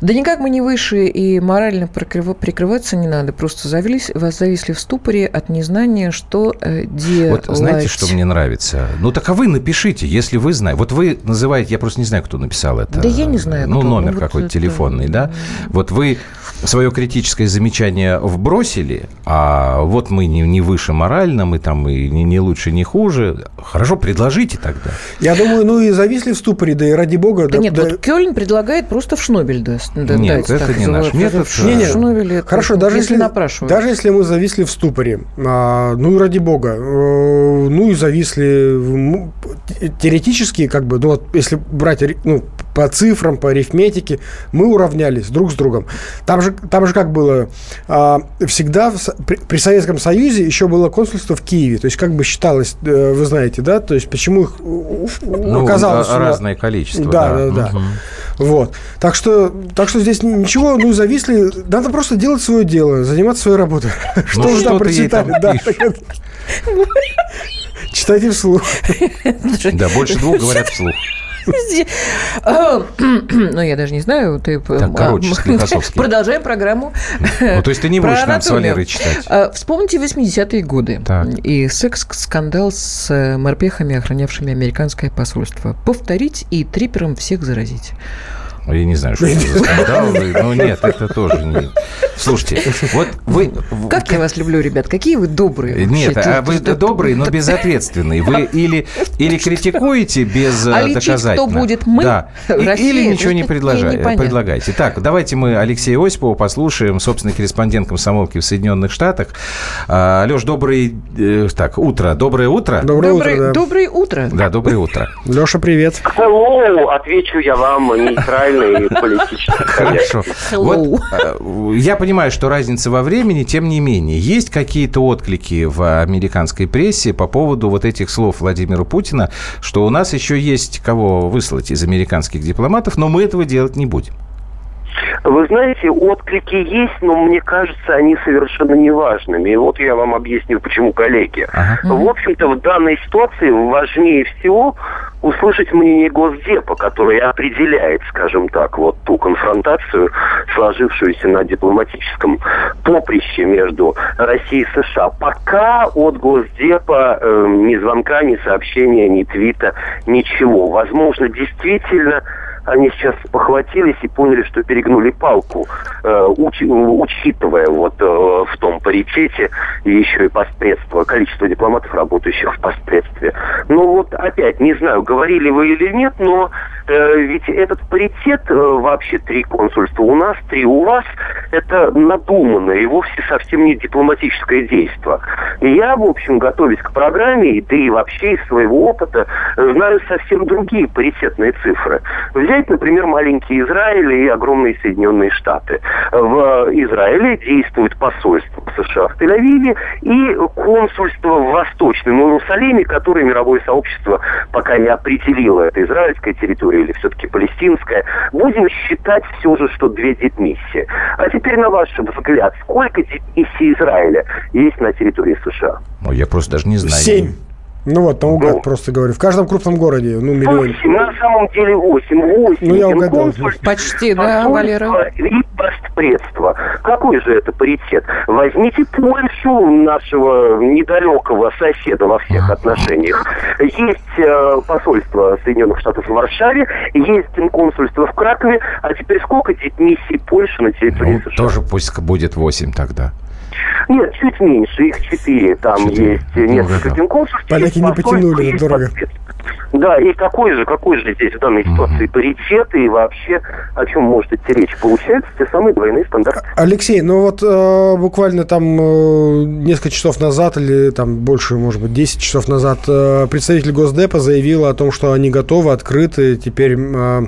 Да никак мы не выше и морально прикрываться не надо. Просто завелись, вас зависли в ступоре от незнания, что э, делать. Вот знаете, что мне нравится? Ну, так а вы напишите, если вы знаете. Вот вы называете, я просто не знаю, кто написал это. Да я не знаю, Ну, кто. номер ну, какой-то вот телефонный, это... да? Вот вы свое критическое замечание вбросили, а вот мы не, не выше морально, мы там и не, не лучше, не хуже. Хорошо, предложите тогда. Я думаю, ну и зависли в ступоре, да и ради бога. Да, да нет, да... вот Кёльн предлагает просто в Шнобель даст. Нет, это так, не наш метод. Не, не, Шнобель, хорошо, даже если, даже если мы зависли в ступоре, а, ну и ради бога, э, ну и зависли теоретически, как бы, ну вот если брать ну, по цифрам, по арифметике, мы уравнялись друг с другом. Там же, там же как было, а, всегда в, при, при Советском Союзе еще было консульство в Киеве, то есть как бы считалось, э, вы знаете, да, то есть почему их ну, оказалось... разное количество. Да, да, да. да. Угу. Вот. Так что, так что здесь ничего, ну, зависли, надо просто делать свое дело, заниматься своей работой. Ну, что вы там прочитали? Да, Читайте вслух. Да, больше двух говорят вслух. Ну, я даже не знаю. Ты... Так, короче, Продолжаем программу. Ну, то есть ты не будешь нам с Валерой читать? А, вспомните 80-е годы и секс-скандал с э, морпехами, охранявшими американское посольство. Повторить и трипером всех заразить. Я не знаю, что это за скандал. Но нет, это тоже не... Слушайте, вот вы... Как я вас люблю, ребят. Какие вы добрые. Нет, а вы добрые, но безответственные. Вы или, или критикуете без а доказательно. кто будет мы, да. Или ничего не предлагаете. Так, давайте мы Алексея Осипова послушаем, собственный корреспондент комсомолки в Соединенных Штатах. А, Леш, добрый... Э, так, утро. Доброе утро. Доброе утро. Доброе утро. Да, доброе утро. Леша, привет. Hello, отвечу я вам нейтрально социальной и политической. Хорошо. Вот, э, я понимаю, что разница во времени, тем не менее, есть какие-то отклики в американской прессе по поводу вот этих слов Владимира Путина, что у нас еще есть кого выслать из американских дипломатов, но мы этого делать не будем. Вы знаете, отклики есть, но мне кажется, они совершенно неважными. И вот я вам объясню, почему, коллеги. Ага. В общем-то, в данной ситуации важнее всего услышать мнение Госдепа, который определяет, скажем так, вот ту конфронтацию, сложившуюся на дипломатическом поприще между Россией и США. Пока от Госдепа э, ни звонка, ни сообщения, ни твита, ничего. Возможно, действительно они сейчас похватились и поняли, что перегнули палку. уч, учитывая вот в том паритете еще и посредство, количество дипломатов, работающих в посредстве. Ну вот опять, не знаю, говорили вы или нет, но Э, ведь этот паритет, э, вообще три консульства у нас, три у вас, это надуманное и вовсе совсем не дипломатическое действие. Я, в общем, готовясь к программе, да и вообще из своего опыта, знаю совсем другие паритетные цифры. Взять, например, маленький Израиль и огромные Соединенные Штаты. В Израиле действует посольство США в Тель-Авиве и консульство в Восточном Иерусалиме, которое мировое сообщество пока не определило. Это израильская территория или все-таки палестинская, будем считать все же, что две дипмиссии. А теперь, на ваш взгляд, сколько дипмиссий Израиля есть на территории США? Ну, я просто даже не знаю. Семь. Ну вот, наугад ну, просто говорю. В каждом крупном городе, ну, миллион. 8, на самом деле 8. 8. Ну, я угадал. Почти, да, Валера? И постпредство. Какой же это паритет? Возьмите Польшу, нашего недалекого соседа во всех отношениях. Есть э, посольство Соединенных Штатов в Варшаве, есть консульство в Кракове, а теперь сколько дипмиссий Польши на территории ну, США? Тоже пусть будет 8 тогда. Нет, чуть меньше, их четыре. Там 4. есть ну, несколько ну, конкурсов. Поляки не потянули, это дорого. Да, и какой же, какой же здесь в данной ситуации паритет и вообще о чем может идти речь? Получается те самые двойные стандарты. Алексей, ну вот э, буквально там э, несколько часов назад или там больше, может быть, 10 часов назад э, представитель Госдепа заявил о том, что они готовы, открыты теперь э,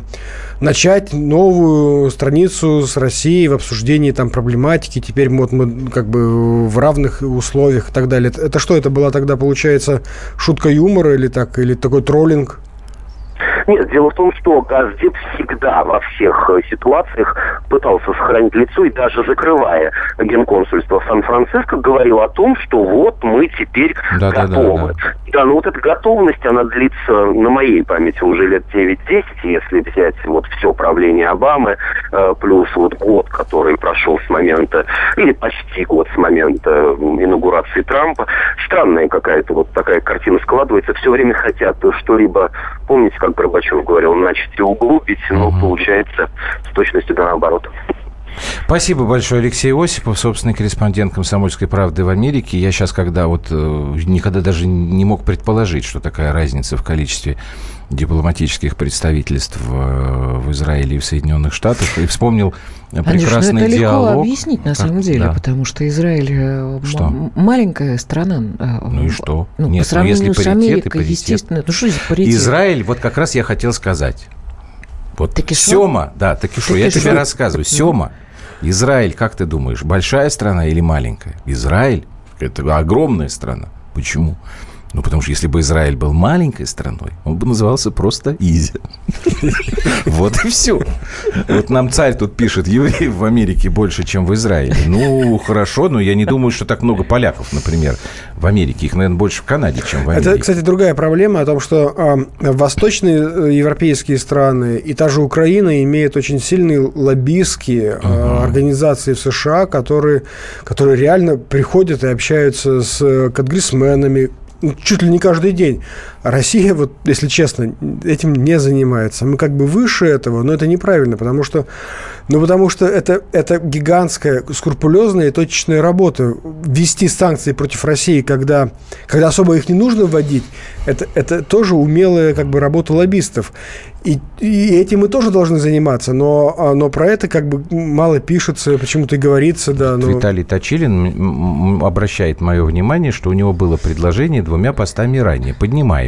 начать новую страницу с Россией в обсуждении там проблематики. Теперь вот мы как бы в равных условиях и так далее. Это что, это была тогда, получается, шутка юмора или так, или такой троллинг? Нет, дело в том, что Газдеп всегда во всех э, ситуациях пытался сохранить лицо и даже закрывая генконсульство в Сан-Франциско, говорил о том, что вот мы теперь да, готовы. Да, да, да. да, ну вот эта готовность, она длится на моей памяти уже лет 9-10, если взять вот все правление Обамы, э, плюс вот год, который прошел с момента, или почти год с момента инаугурации Трампа. Странная какая-то вот такая картина складывается. Все время хотят что-либо, помните, как Горбачев говорил, начать углубить, но угу. получается с точностью до наоборот. Спасибо большое, Алексей Осипов, собственный корреспондент «Комсомольской правды» в Америке. Я сейчас, когда вот э, никогда даже не мог предположить, что такая разница в количестве дипломатических представительств в, э, в Израиле и в Соединенных Штатах, и вспомнил прекрасный ну, это диалог. легко объяснить, на самом деле, да. потому что Израиль э, что? маленькая страна. Ну и что? Ну, Нет, по ну, сравнению ну, если с Америкой, паритет, естественно. Ну что за паритет? Израиль, вот как раз я хотел сказать. Вот таки Сема, да, таки что, я тебе рассказываю. Сема, Израиль, как ты думаешь, большая страна или маленькая? Израиль – это огромная страна. Почему? Ну, потому что если бы Израиль был маленькой страной, он бы назывался просто Изи. Вот и все. Вот нам царь тут пишет, евреев в Америке больше, чем в Израиле. Ну, хорошо, но я не думаю, что так много поляков, например, в Америке. Их, наверное, больше в Канаде, чем в Америке. Это, кстати, другая проблема о том, что восточные э, европейские страны и та же Украина имеют очень сильные лоббистские э, организации в США, которые, которые реально приходят и общаются с э, конгрессменами, чуть ли не каждый день. Россия, вот, если честно, этим не занимается. Мы как бы выше этого, но это неправильно, потому что, ну, потому что это, это гигантская, скрупулезная и точечная работа. Ввести санкции против России, когда, когда особо их не нужно вводить, это, это тоже умелая как бы, работа лоббистов. И, и этим мы тоже должны заниматься, но, а, но про это как бы мало пишется, почему-то и говорится, да. Но... Виталий Точилин обращает мое внимание, что у него было предложение двумя постами ранее.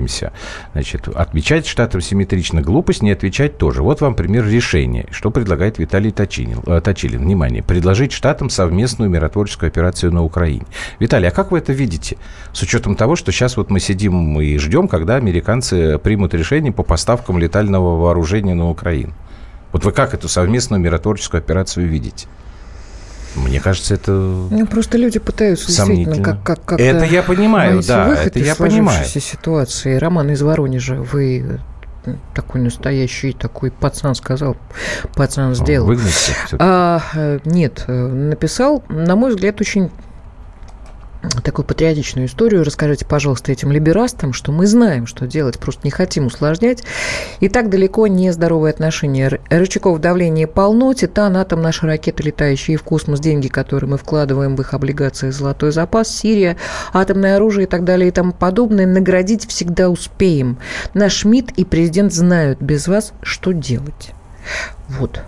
Поднимаемся. Значит, отвечать штатам симметрично глупость, не отвечать тоже. Вот вам пример решения. Что предлагает Виталий Точилин? Э, Точилин. Внимание. Предложить штатам совместную миротворческую операцию на Украине. Виталий, а как вы это видите? С учетом того, что сейчас вот мы сидим и ждем, когда американцы примут решение по поставкам летального вооружения на Украину. Вот вы как эту совместную миротворческую операцию видите? Мне кажется, это ну, просто люди пытаются действительно как как как это я понимаю, да, это я понимаю. ситуации. Роман из Воронежа, вы такой настоящий, такой пацан сказал, пацан сделал. Выгнать а, э, нет, э, написал, на мой взгляд, очень такую патриотичную историю. Расскажите, пожалуйста, этим либерастам, что мы знаем, что делать, просто не хотим усложнять. И так далеко не здоровые отношения. Рычагов давления полно, Титан, атом, наши ракеты, летающие в космос, деньги, которые мы вкладываем в их облигации, золотой запас, Сирия, атомное оружие и так далее и тому подобное. Наградить всегда успеем. Наш МИД и президент знают без вас, что делать. Вот.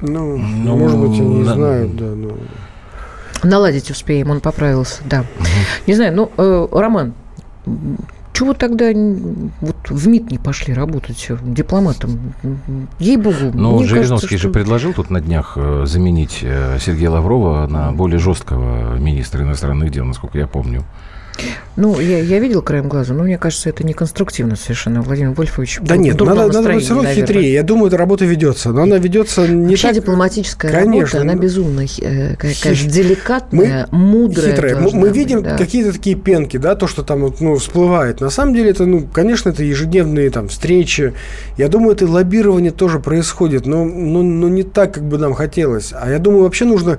Ну, ну может быть, они на... знают, да, но... Наладить успеем, он поправился, да. Угу. Не знаю, ну, э, Роман, чего тогда вот в МИД не пошли работать дипломатом? Ей-богу. Ну, Жириновский кажется, же предложил тут на днях э, заменить э, Сергея Лаврова на более жесткого министра иностранных дел, насколько я помню. Ну, я, я видел краем глаза, но мне кажется, это не конструктивно совершенно, Владимир Вольфович. Да нет, надо, надо быть все равно наверное. хитрее. Я думаю, эта работа ведется, но она ведется не Вообще так... дипломатическая Конечно. работа, она безумно э, конечно, деликатная, мы мудрая. Хитрая. Мы, мы видим да. какие-то такие пенки, да, то, что там ну, всплывает. На самом деле это, ну, конечно, это ежедневные там встречи. Я думаю, это лоббирование тоже происходит, но, но, но не так, как бы нам хотелось. А я думаю, вообще нужно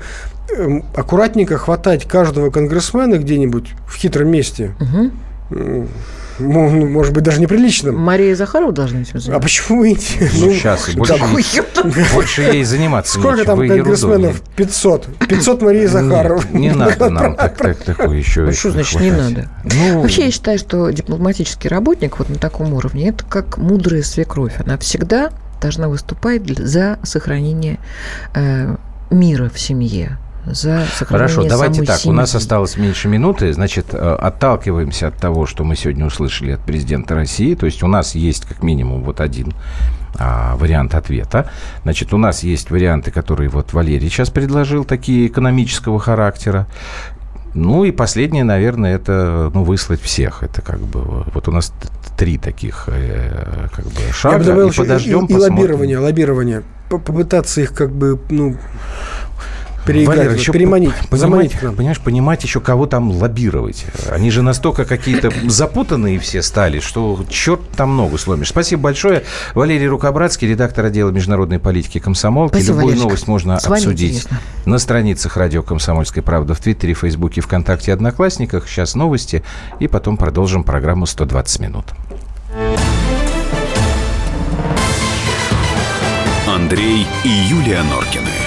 аккуратненько хватать каждого конгрессмена где-нибудь в хитром месте. Угу. Может быть, даже неприличным. Мария Захарова должна этим заниматься? А почему и ну, сейчас, больше, больше ей заниматься Сколько там конгрессменов? 500. 500 Марии Захаровой. Не, надо нам так, так, такое еще. Ну, что значит не надо? Ну, Вообще, я считаю, что дипломатический работник вот на таком уровне, это как мудрая свекровь. Она всегда должна выступать за сохранение э, мира в семье за сохранение Хорошо, давайте так. семьи. У нас осталось меньше минуты. Значит, э, отталкиваемся от того, что мы сегодня услышали от президента России. То есть у нас есть как минимум вот один а, вариант ответа. Значит, у нас есть варианты, которые вот Валерий сейчас предложил, такие экономического характера. Ну и последнее, наверное, это ну, выслать всех. Это как бы вот у нас три таких э, как бы шага. Я бы добавил и подождем, и, и лоббирование, лоббирование. Попытаться их как бы ну переиграть, Валера, еще переманить, понимать. Понимаешь, понимать еще, кого там лоббировать. Они же настолько какие-то запутанные все стали, что черт там ногу сломишь. Спасибо большое. Валерий Рукобратский, редактор отдела международной политики комсомолки. Спасибо, Любую Валерчик. новость можно обсудить интересно. на страницах радио «Комсомольская правда» в Твиттере, Фейсбуке, ВКонтакте, Одноклассниках. Сейчас новости, и потом продолжим программу «120 минут». Андрей и Юлия Норкины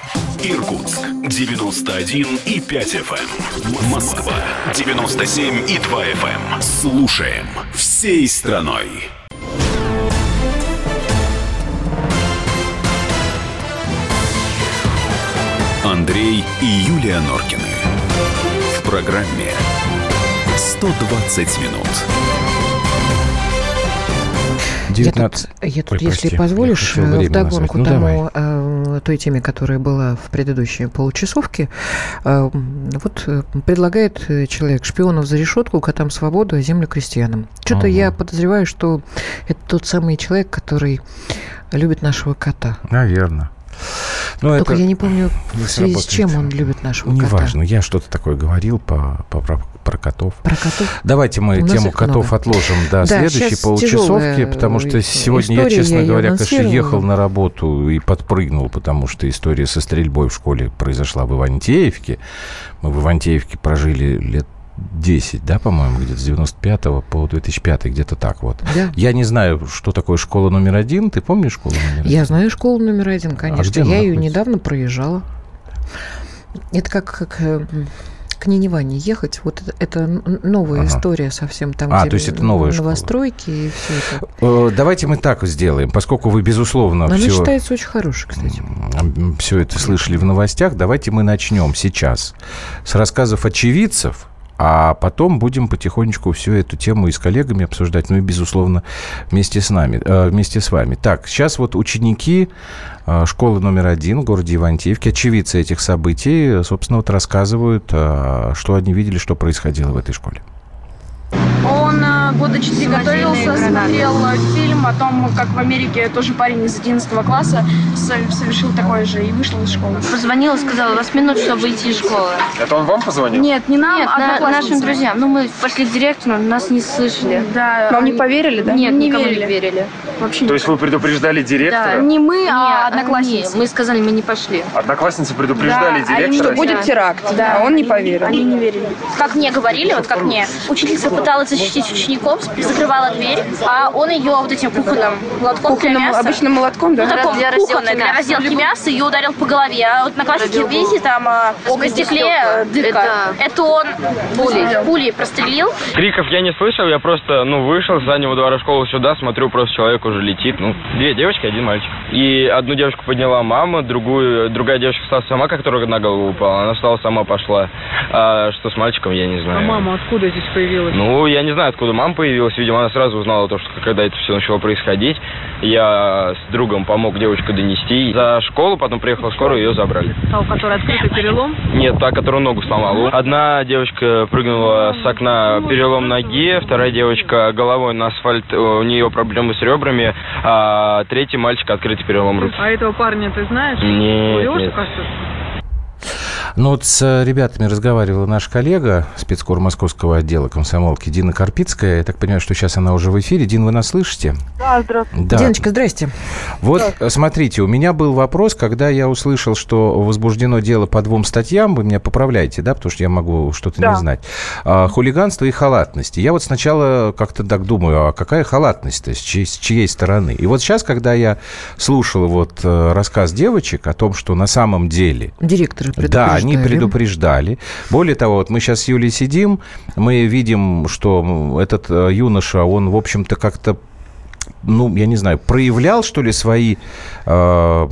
Иркутск 91 и 5 FM. Эм. Москва 97 и 2 FM. Эм. Слушаем всей страной. Андрей и Юлия Норкины. В программе 120 минут. 19... Я тут, я тут Ой, если прости, позволишь, вдогонку ну, тому, э, той теме, которая была в предыдущей получасовке, э, вот э, предлагает человек шпионов за решетку, котам свободу, а землю крестьянам. Что-то ага. я подозреваю, что это тот самый человек, который любит нашего кота. Наверное. Но ну, Только это я не помню, в связи с чем он любит нашего Неважно, кота. Неважно, я что-то такое говорил по, по, про, котов. Про котов? Давайте мы тему котов много. отложим до да, следующей полчасовки, потому что сегодня я, честно я говоря, конечно, ехал на работу и подпрыгнул, потому что история со стрельбой в школе произошла в Ивантеевке. Мы в Ивантеевке прожили лет 10, да, по-моему, где-то с 95 по 2005, где-то так вот. Да. Я не знаю, что такое школа номер один. Ты помнишь школу номер один? Я знаю школу номер один, конечно. А Я ее недавно проезжала. Это как, как э, к Ниневане ехать. Вот это, это новая ага. история совсем там, а, где то есть это новая новостройки школа. и все это. Э, давайте мы так сделаем, поскольку вы, безусловно, Но все... Она считается очень хорошей, кстати. Все это слышали в новостях. Давайте мы начнем сейчас с рассказов очевидцев, а потом будем потихонечку всю эту тему и с коллегами обсуждать, ну и, безусловно, вместе с нами, э, вместе с вами. Так, сейчас вот ученики э, школы номер один в городе Ивантеевке, очевидцы этих событий, собственно, вот рассказывают, э, что они видели, что происходило в этой школе. Он года четыре готовился, смотрел фильм о том, как в Америке тоже парень из 11 класса совершил такое же и вышел из школы. Позвонила, сказала, у вас минут, чтобы выйти из школы. Это он вам позвонил? Нет, не нам, Нет, а на, нашим друзьям. Ну, мы пошли к директору, нас не слышали. Да. Вам не поверили, да? Нет, не никому верили. не верили. Вообще То есть вы предупреждали директора? Да, не мы, а Не, одноклассницы. не, мы сказали, мы не пошли. Одноклассницы предупреждали Да, а директора? что будет теракт, да, он не поверил. Они не верили. Как мне говорили, вот как мне, учительница пыталась защитить учеников, закрывала дверь, а он ее вот этим кухонным молотком для Кухонным, мяса. обычным молотком, да? Ну, таком Для разделки кухонный, для мяса. разделки мяса ее ударил по голове. А вот на классике, видите, там а, на стекле э, дырка. Это, он пулей, пулей прострелил. Криков я не слышал, я просто, ну, вышел с заднего двора школы сюда, смотрю, просто человек уже летит. Ну, две девочки, один мальчик. И одну девочку подняла мама, другую, другая девочка стала сама, которая на голову упала. Она стала сама пошла. А что с мальчиком, я не знаю. А мама откуда здесь появилась? Ну, я не знаю, откуда мама появилась. Видимо, она сразу узнала то, что когда это все начало происходить. Я с другом помог девочку донести. За школу, потом приехала скорая, ее забрали. А у которой открытый перелом? Нет, та, которая ногу сломала. Одна девочка прыгнула с окна, перелом ноги, вторая девочка головой на асфальт, у нее проблемы с ребрами, а третий мальчик открытый перелом руки. А этого парня ты знаешь? Нет, Леша, нет. кажется? Ну, вот с э, ребятами разговаривала наш коллега, спецкор московского отдела комсомолки Дина Карпицкая. Я так понимаю, что сейчас она уже в эфире. Дин, вы нас слышите? Да, здравствуйте. Да. Диночка, здрасте. Вот, э, смотрите, у меня был вопрос, когда я услышал, что возбуждено дело по двум статьям, вы меня поправляете, да, потому что я могу что-то Да. не знать. А, хулиганство и халатность. Я вот сначала как-то так думаю, а какая халатность-то, с чьей, с чьей стороны? И вот сейчас, когда я слушал вот э, рассказ девочек о том, что на самом деле Директоры да, они предупреждали. Более того, вот мы сейчас с Юлей сидим, мы видим, что этот э, юноша, он, в общем-то, как-то ну, я не знаю, проявлял, что ли, свои э, Да,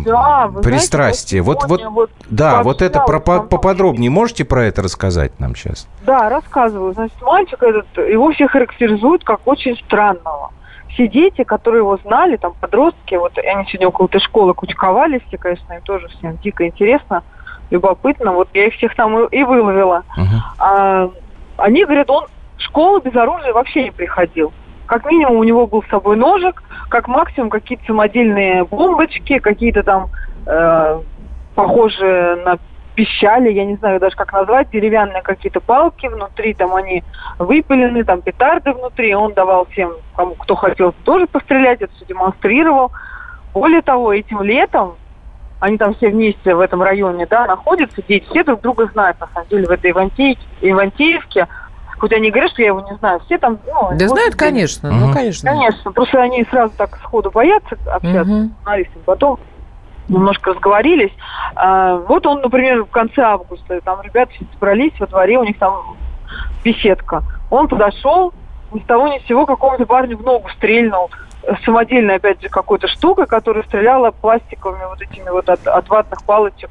вы знаете, пристрастия. вот вот, вот, да, вот это про- по- поподробнее можете про это рассказать нам сейчас? Да, рассказываю. Значит, мальчик этот, его все характеризуют как очень странного. Все дети, которые его знали, там, подростки, вот они сегодня около этой школы кучковались, все, конечно, им тоже всем дико интересно, любопытно. Вот я их всех там и, и выловила. А, они говорят, он в школу без оружия вообще не приходил. Как минимум у него был с собой ножик, как максимум какие-то самодельные бомбочки, какие-то там э, похожие на пищали, я не знаю даже как назвать, деревянные какие-то палки, внутри там они выпилены, там петарды внутри, он давал всем, кому кто хотел тоже пострелять, это все демонстрировал. Более того, этим летом они там все вместе в этом районе, да, находятся, дети, все друг друга знают, на самом деле, в этой Ивантеевке, Ивантеевке. Хоть они говорят, что я его не знаю, все там... Ну, Да знают, быть, конечно, ну, конечно. Конечно, просто они сразу так сходу боятся общаться с журналистами, потом немножко разговорились. А, вот он, например, в конце августа, там ребята все собрались во дворе, у них там беседка. Он подошел, ни с того ни с сего какому-то парню в ногу стрельнул. Самодельной, опять же, какой-то штукой, которая стреляла пластиковыми вот этими вот от, от ватных палочек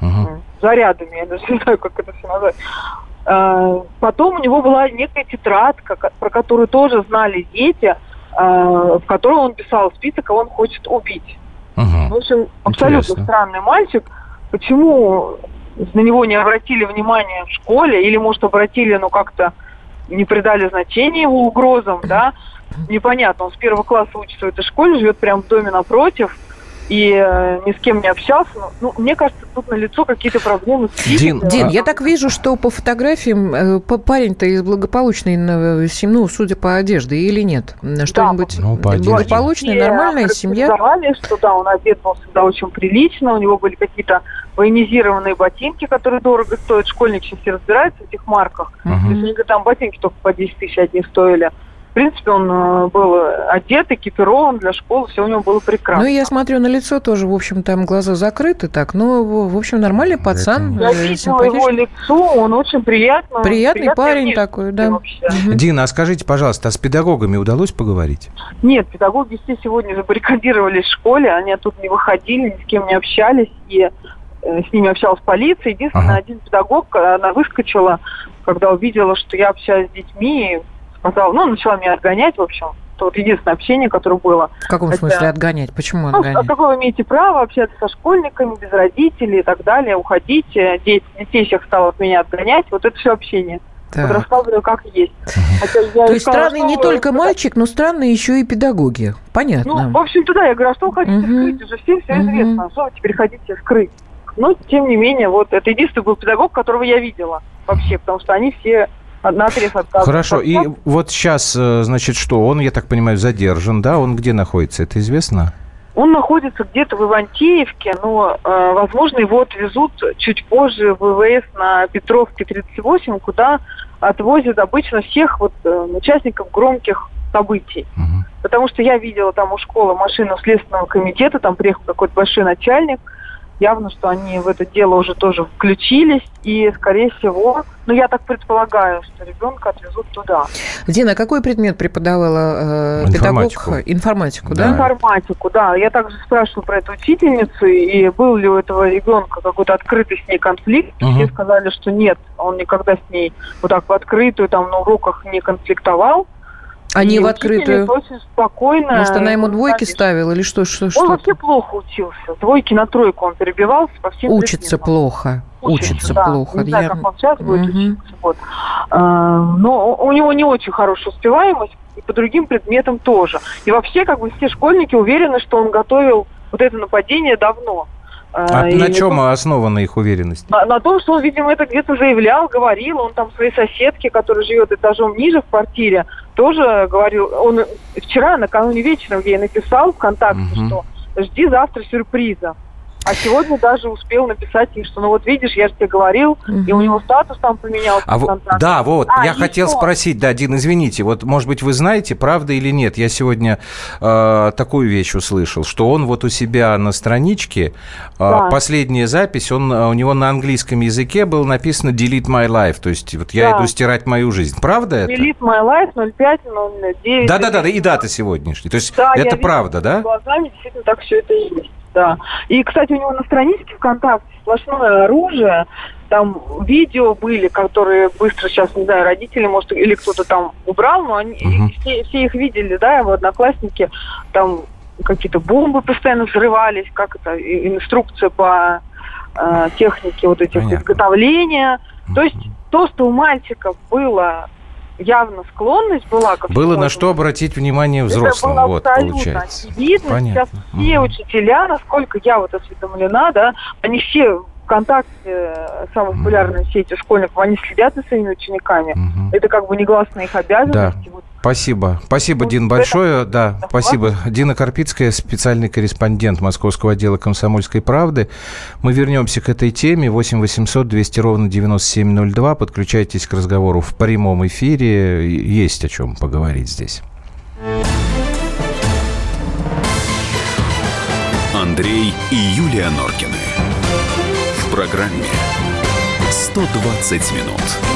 м, зарядами. Я даже не знаю, как это все назвать. А, Потом у него была некая тетрадка, про которую тоже знали дети, а, в которой он писал список, кого он хочет убить. В общем, абсолютно Интересно. странный мальчик. Почему на него не обратили внимания в школе, или, может, обратили, но как-то не придали значения его угрозам, да? Непонятно. Он с первого класса учится в этой школе, живет прямо в доме напротив, и э, ни с кем не общался. Ну, ну, мне кажется, тут налицо какие-то проблемы с психикой. Дин, я так вижу, что по фотографиям э, парень-то из благополучной, э, сем- ну, судя по одежде, или нет? Что-нибудь Ну, по одежде. благополучная, Все нормальная семья? что да, он одет был всегда очень прилично, у него были какие-то военизированные ботинки, которые дорого стоят. Школьник сейчас все разбирается в этих марках. То есть у них там ботинки только по 10 тысяч одни стоили. В принципе, он э, был одет, экипирован для школы, все у него было прекрасно. Ну, и я смотрю на лицо тоже, в общем, там глаза закрыты так, но, в в общем, нормальный пацан, Я э, видела его лицо, он очень приятный. Приятный приятный парень такой, да. вообще. Дина, а скажите, пожалуйста, а с педагогами удалось поговорить? Нет, педагоги все сегодня забаррикадировались в школе, они оттуда не выходили, ни с кем не общались, и э, с ними общалась полиция. Единственное, один педагог, э, она выскочила, когда увидела, что я общаюсь с детьми, сказала, ну, начала меня отгонять, в общем. Это вот единственное общение, которое было. В каком Хотя- смысле отгонять? Почему Ну, а отгонять? какое вы имеете право общаться со школьниками, без родителей и так далее, уходить, э, детей, детей всех стало от меня отгонять, вот это все общение. Так. Вот рассказываю, как есть. Хотя я То и есть сказала, странный не что- только мальчик, но странные еще и педагоги. Понятно. Ну, в общем-то, да, я говорю, а что вы хотите скрыть? Уже всем все известно. А Что вы теперь хотите скрыть? Но, тем не менее, вот это единственный был педагог, которого я видела вообще, потому что они все на отрез отказываются. Хорошо, и вот сейчас, э, значит, что? Он, я так понимаю, задержан, да? Он где находится? Это известно? Он находится где-то в Ивантеевке, но, э, возможно, его отвезут чуть позже в ВВС на Петровке 38, куда отвозят обычно всех вот э, участников громких событий. Потому что я видела там у школы машину Следственного комитета, там приехал какой-то большой начальник. Явно, что они в это дело уже тоже включились. И, скорее всего, ну, я так предполагаю, что ребенка отвезут туда. Дина, какой предмет преподавала э, Информатику. педагог? Информатику, да? Информатику, да. Я также спрашивала про эту учительницу, и был ли у этого ребенка какой-то открытый с ней конфликт. Мгм. Все сказали, что нет, он никогда с ней вот так в открытую, там на уроках не конфликтовал. Они И в открытую. очень спокойно. Может, она ему двойки Конечно. ставила или что? что, Он что вообще плохо учился. Двойки на тройку он перебивался по всем Учится плохо. Учится да. плохо. Не знаю, Я- как он сейчас будет Мгм. учиться. Вот. А, но у него не очень хорошая успеваемость, и по другим предметам тоже. И вообще, как бы все школьники уверены, что он готовил вот это нападение давно. А и на чем то- основана их уверенность? на, на том, что он, видимо, это где-то заявлял, говорил, он там своей соседке, которая живет этажом ниже в квартире, тоже говорил, он вчера, накануне вечером ей написал ВКонтакте, что жди завтра сюрприза. А сегодня даже успел написать ей, что ну вот видишь, я же тебе говорил, и у него статус там поменялся. А в да, вот, А, я хотел что? спросить, да, Дин, извините, вот, может быть, вы знаете, правда или нет, я сегодня э, такую вещь услышал, что он вот у себя на страничке, э, Да. последняя запись, он, э, у него на английском языке было написано «delete my life», то есть вот я Да. иду стирать мою жизнь. Правда это? Delete my life 05 09. Да-да-да, да, и дата сегодняшняя. То есть Да, это правда, да? Глазами действительно так все это и есть. Да. И, кстати, у него на страничке ВКонтакте сплошное оружие. Там видео были, которые быстро сейчас, не знаю, родители, может, или кто-то там убрал, но они все, все их видели, да, его одноклассники. Там какие-то бомбы постоянно взрывались, как это, инструкция по э, технике вот этих изготовления. То есть то, что у мальчиков было явно склонность была ко Было на что обратить внимание это взрослым, было вот, получается. очевидно. Понятно. Сейчас все учителя, насколько я вот осведомлена, да, они все ВКонтакте, э, самая популярная сеть у школьников, они следят за своими учениками. Это как бы негласно их Да. обязанность. Вот Спасибо. Спасибо, Ну, Дин, это- большое. Да, спасибо. Дина Карпицкая, специальный корреспондент Московского отдела «Комсомольской правды». Мы вернемся к этой теме. 8 800 200 ровно 9702. Подключайтесь к разговору в прямом эфире. Есть о чем поговорить здесь. Андрей и Юлия Норкины. В программе 120 минут.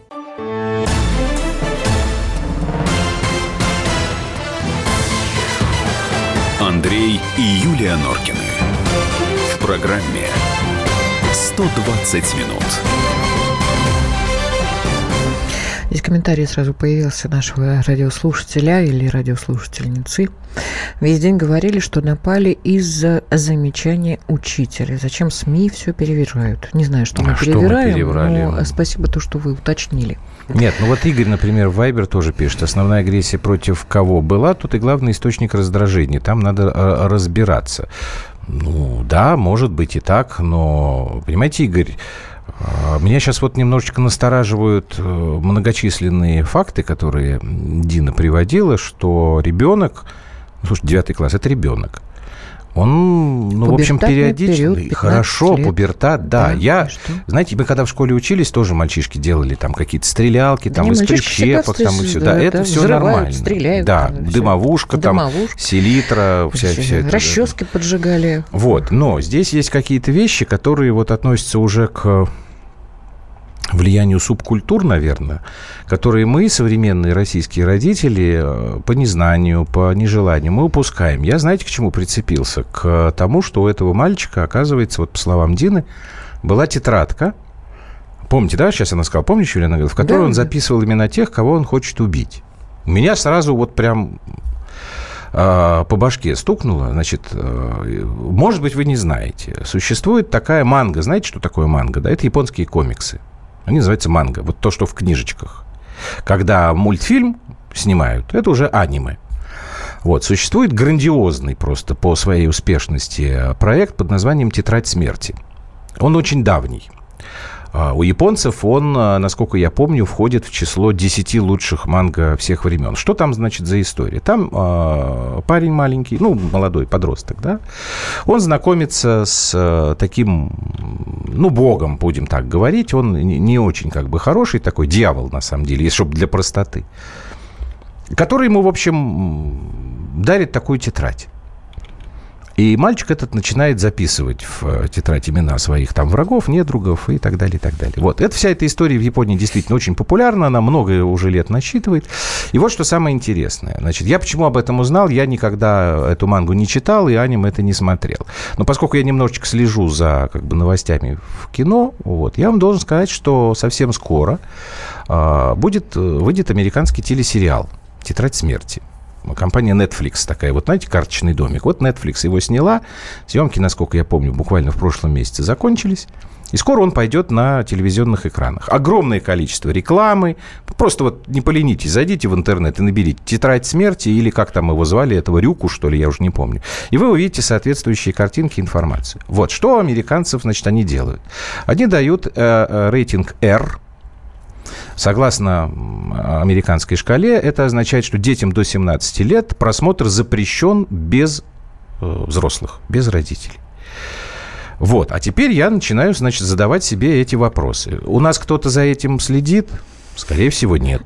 Андрей и Юлия Норкины. В программе 120 минут. Здесь комментарий сразу появился нашего радиослушателя или радиослушательницы. Весь день говорили, что напали из-за замечания учителя. Зачем СМИ все перевирают? Не знаю, что мы А что мы переврали? но спасибо то, что вы уточнили. Нет, ну вот Игорь, например, Вайбер тоже пишет, основная агрессия против кого была, тут и главный источник раздражения, там надо э, разбираться. Ну, да, может быть и так, но, понимаете, Игорь, э, меня сейчас вот немножечко настораживают э, многочисленные факты, которые Дина приводила, что ребенок, ну, слушай, девятый класс, это ребенок. Он, ну, в общем, периодично... период, 15 Хорошо, лет. пубертат, да. Да, я, знаете, мы когда в школе учились, тоже мальчишки делали там какие-то стрелялки, Да там не, из прищепок, там и все. Да, это да, все нормально. стреляют Да, там, дымовушка, там, Дымовушка. селитра, вся, вся это. Расчески поджигали. Вот, но здесь есть какие-то вещи, которые вот относятся уже к влиянию субкультур, наверное, которые мы, современные российские родители, э, по незнанию, по нежеланию, мы упускаем. Я, знаете, к чему прицепился? К тому, что у этого мальчика, оказывается, вот по словам Дины, была тетрадка, Помните, да, сейчас она сказала, помнишь, Юлия, в которой да, он записывал именно тех, кого он хочет убить. У меня сразу вот прям э, по башке стукнуло. Значит, э, может быть, вы не знаете. Существует такая манга. Знаете, что такое манга? Да, это японские комиксы. Они называются манга. Вот то, что в книжечках. Когда мультфильм снимают, это уже аниме. Вот, существует грандиозный просто по своей успешности проект под названием «Тетрадь смерти». Он очень давний. А, у японцев он, а, насколько я помню, входит в число 10 лучших манго всех времен. Что там, значит, за история? Там э, парень маленький, ну, молодой подросток, да, он знакомится с э, таким, ну, богом, будем так говорить. Он не очень, как бы, хороший такой, дьявол, на самом деле, если чтобы для простоты. Который ему, в общем, дарит такую тетрадь. И мальчик этот начинает записывать в э, тетрадь имена своих там врагов, недругов и так далее, и так далее. Вот. Это вся эта история в Японии действительно очень популярна, она много уже лет насчитывает. И вот что самое интересное. Значит, я почему об этом узнал? Я никогда эту мангу не читал и аним это не смотрел. Но поскольку я немножечко слежу за как бы, новостями в кино, вот, я вам должен сказать, что совсем скоро э, будет, выйдет американский телесериал «Тетрадь смерти» компания Netflix такая, вот знаете, карточный домик. Вот Netflix его сняла, съемки, насколько я помню, буквально в прошлом месяце закончились. И скоро он пойдет на телевизионных экранах. Огромное количество рекламы. Просто вот не поленитесь, зайдите в интернет и наберите «Тетрадь смерти» или как там его звали, этого Рюку, что ли, я уже не помню. И вы увидите соответствующие картинки, информацию. Вот, что американцев, значит, они делают? Они дают э, э, рейтинг R – Согласно американской шкале, это означает, что детям до 17 лет просмотр запрещен без э, взрослых, без родителей. Вот, а теперь я начинаю, значит, задавать себе эти вопросы. У нас кто-то за этим следит? Скорее всего, нет.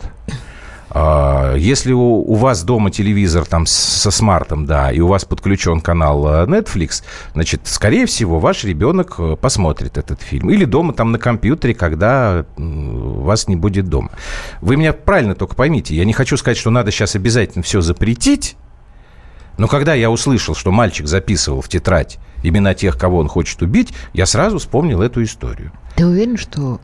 А, если у, у вас дома телевизор там со смартом, да, и у вас подключен канал э, Netflix, значит, скорее всего, ваш ребенок э, посмотрит этот фильм. Или дома там на компьютере, когда вас не будет дома. Вы меня правильно только поймите. Я не хочу сказать, что надо сейчас обязательно все запретить, но когда я услышал, что мальчик записывал в тетрадь имена тех, кого он хочет убить, я сразу вспомнил эту историю. Ты уверен, что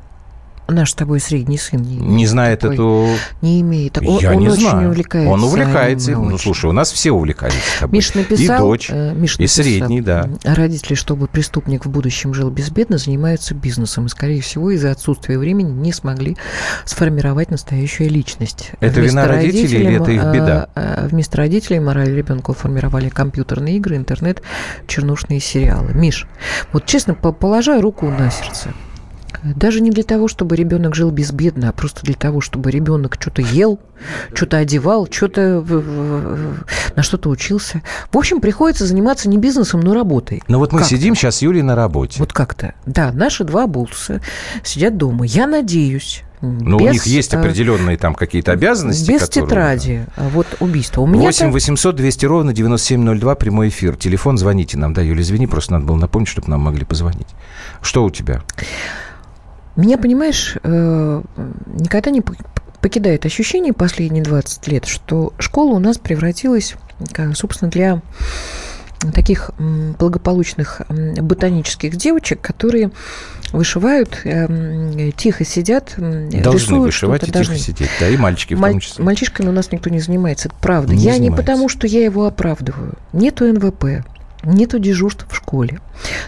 Наш с тобой средний сын не, не знает такой, эту... Не имеет. Он, Я он не очень знаю. увлекается. Он увлекается. Ну, слушай, у нас все увлекаются. Миш написал... И дочь, э, Миш и написал, средний, да. Родители, чтобы преступник в будущем жил безбедно, занимаются бизнесом. И, скорее всего, из-за отсутствия времени не смогли сформировать настоящую личность. Это вместо вина родителей или это их беда? А, вместо родителей мораль ребенка формировали компьютерные игры, интернет, чернушные сериалы. Миш, вот честно, положа руку на сердце, даже не для того, чтобы ребенок жил безбедно, а просто для того, чтобы ребенок что-то ел, что-то одевал, что-то на что-то учился. В общем, приходится заниматься не бизнесом, но работой. Но вот мы как сидим сейчас с Юлей на работе. Вот как-то. Да, наши два болтуса сидят дома. Я надеюсь, но без, у них есть э, определенные там какие-то обязанности. Без которые, тетради. Да. Вот убийство. У меня 8 800 200 ровно 9702 прямой эфир. Телефон звоните нам. Да, Юля, извини, просто надо было напомнить, чтобы нам могли позвонить. Что у тебя? Меня, понимаешь, э, никогда не покидает ощущение последние 20 лет, что школа у нас превратилась, собственно, для таких благополучных ботанических девочек, которые вышивают, эм, тихо сидят, должны рисуют вышивать и должны. тихо сидеть, да, и мальчики в том числе. Мальчишками у нас никто не занимается, это правда. Не я занимается. не потому, что я его оправдываю. Нету НВП, Нету дежурств в школе.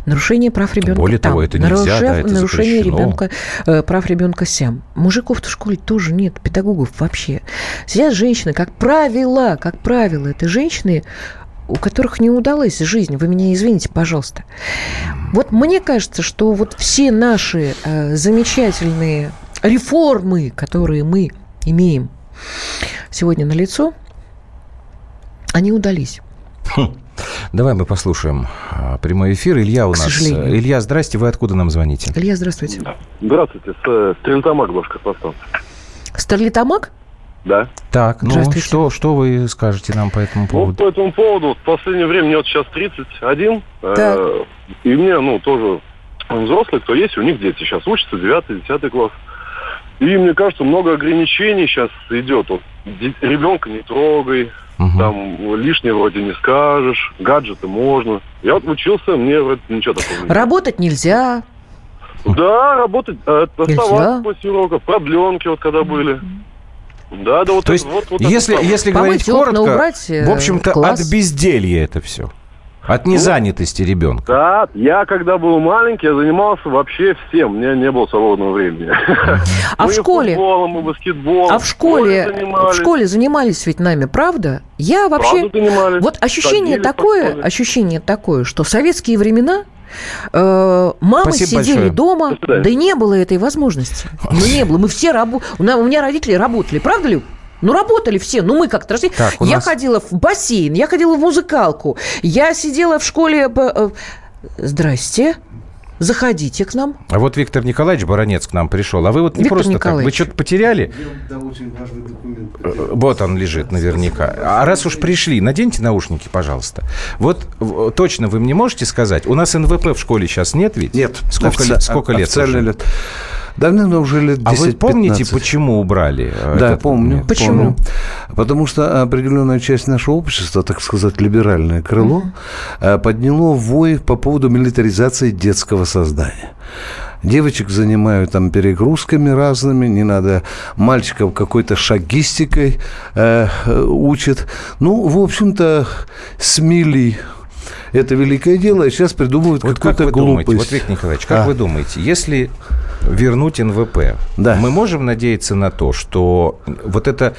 Нарушение прав ребенка Более там. того, это нельзя, Нарушав, да, это Нарушение ребенка, э, прав ребенка сям. Мужиков в школе тоже нет, педагогов вообще. Сидят женщины, как правило, как правило, это женщины, у которых не удалась жизнь. Вы меня извините, пожалуйста. Вот мне кажется, что вот все наши э, замечательные реформы, которые мы имеем сегодня на лицо, они удались. Хм. Давай мы послушаем а, прямой эфир. Илья у К нас. Сожалению. Илья, здрасте. Вы откуда нам звоните? Илья, здравствуйте. Здравствуйте. С э, Стерлитамак, Башкортостан. Стерлитамак? Да. Так, ну что, что вы скажете нам по этому поводу? Ну, по этому поводу, в последнее время мне вот сейчас 31, э, и мне, ну, тоже взрослые, кто есть, у них дети сейчас учатся, 9-10 класс. И мне кажется, много ограничений сейчас идет. Вот, ребенка не трогай, там лишнее вроде не скажешь, гаджеты можно. Я вот учился, мне вроде ничего такого не Работать нельзя. Да, работать, э, оставаться после уроков, продленки вот когда были. Да, да, вот То есть, вот, вот если, если говорить коротко, э, в общем-то, класс. от безделья это все. Ну, От незанятости ребенка. Да, я когда был маленький, я занимался вообще всем. У меня не было свободного времени. А в школе? футболом, и баскетболом. А в школе, в школе занимались ведь нами, правда? Я вообще... Вот ощущение такое, ощущение такое, что в советские времена э, мамы Спасибо сидели большое. дома, да и не было этой возможности. Ну, не было. Мы все работали. У меня родители работали, правда ли? Ну, работали все. Ну, мы как-то росли. Так, я нас- ходила в бассейн, я ходила в музыкалку, я сидела в школе... э, Здрасте. Заходите к нам. А вот Виктор Николаевич Баранец к нам пришел. А вы вот не Виктор просто так. Вы Николаевич. что-то потеряли? Э, Вот он лежит наверняка. А раз уж пришли, наденьте наушники, пожалуйста. Вот точно вы мне можете сказать, у нас НВП в школе сейчас нет ведь? Нет. Сколько, Офици- лет- сколько лет официально лет. Давно уже лет 10 А вы помните, почему убрали? э, Да, этот помню. момент? помню. Потому что определенная часть нашего общества, так сказать, либеральное крыло, э, подняло вой по поводу милитаризации детского создания. Девочек занимают там перегрузками разными, не надо мальчиков какой-то шагистикой э, э, учат. Ну, в общем-то, смели это великое дело, и сейчас придумывают Вот как какую-то думаете, глупость. вот, Виктор Николаевич, как А. вы думаете, если вернуть НВП, мы можем надеяться на то, что вот эта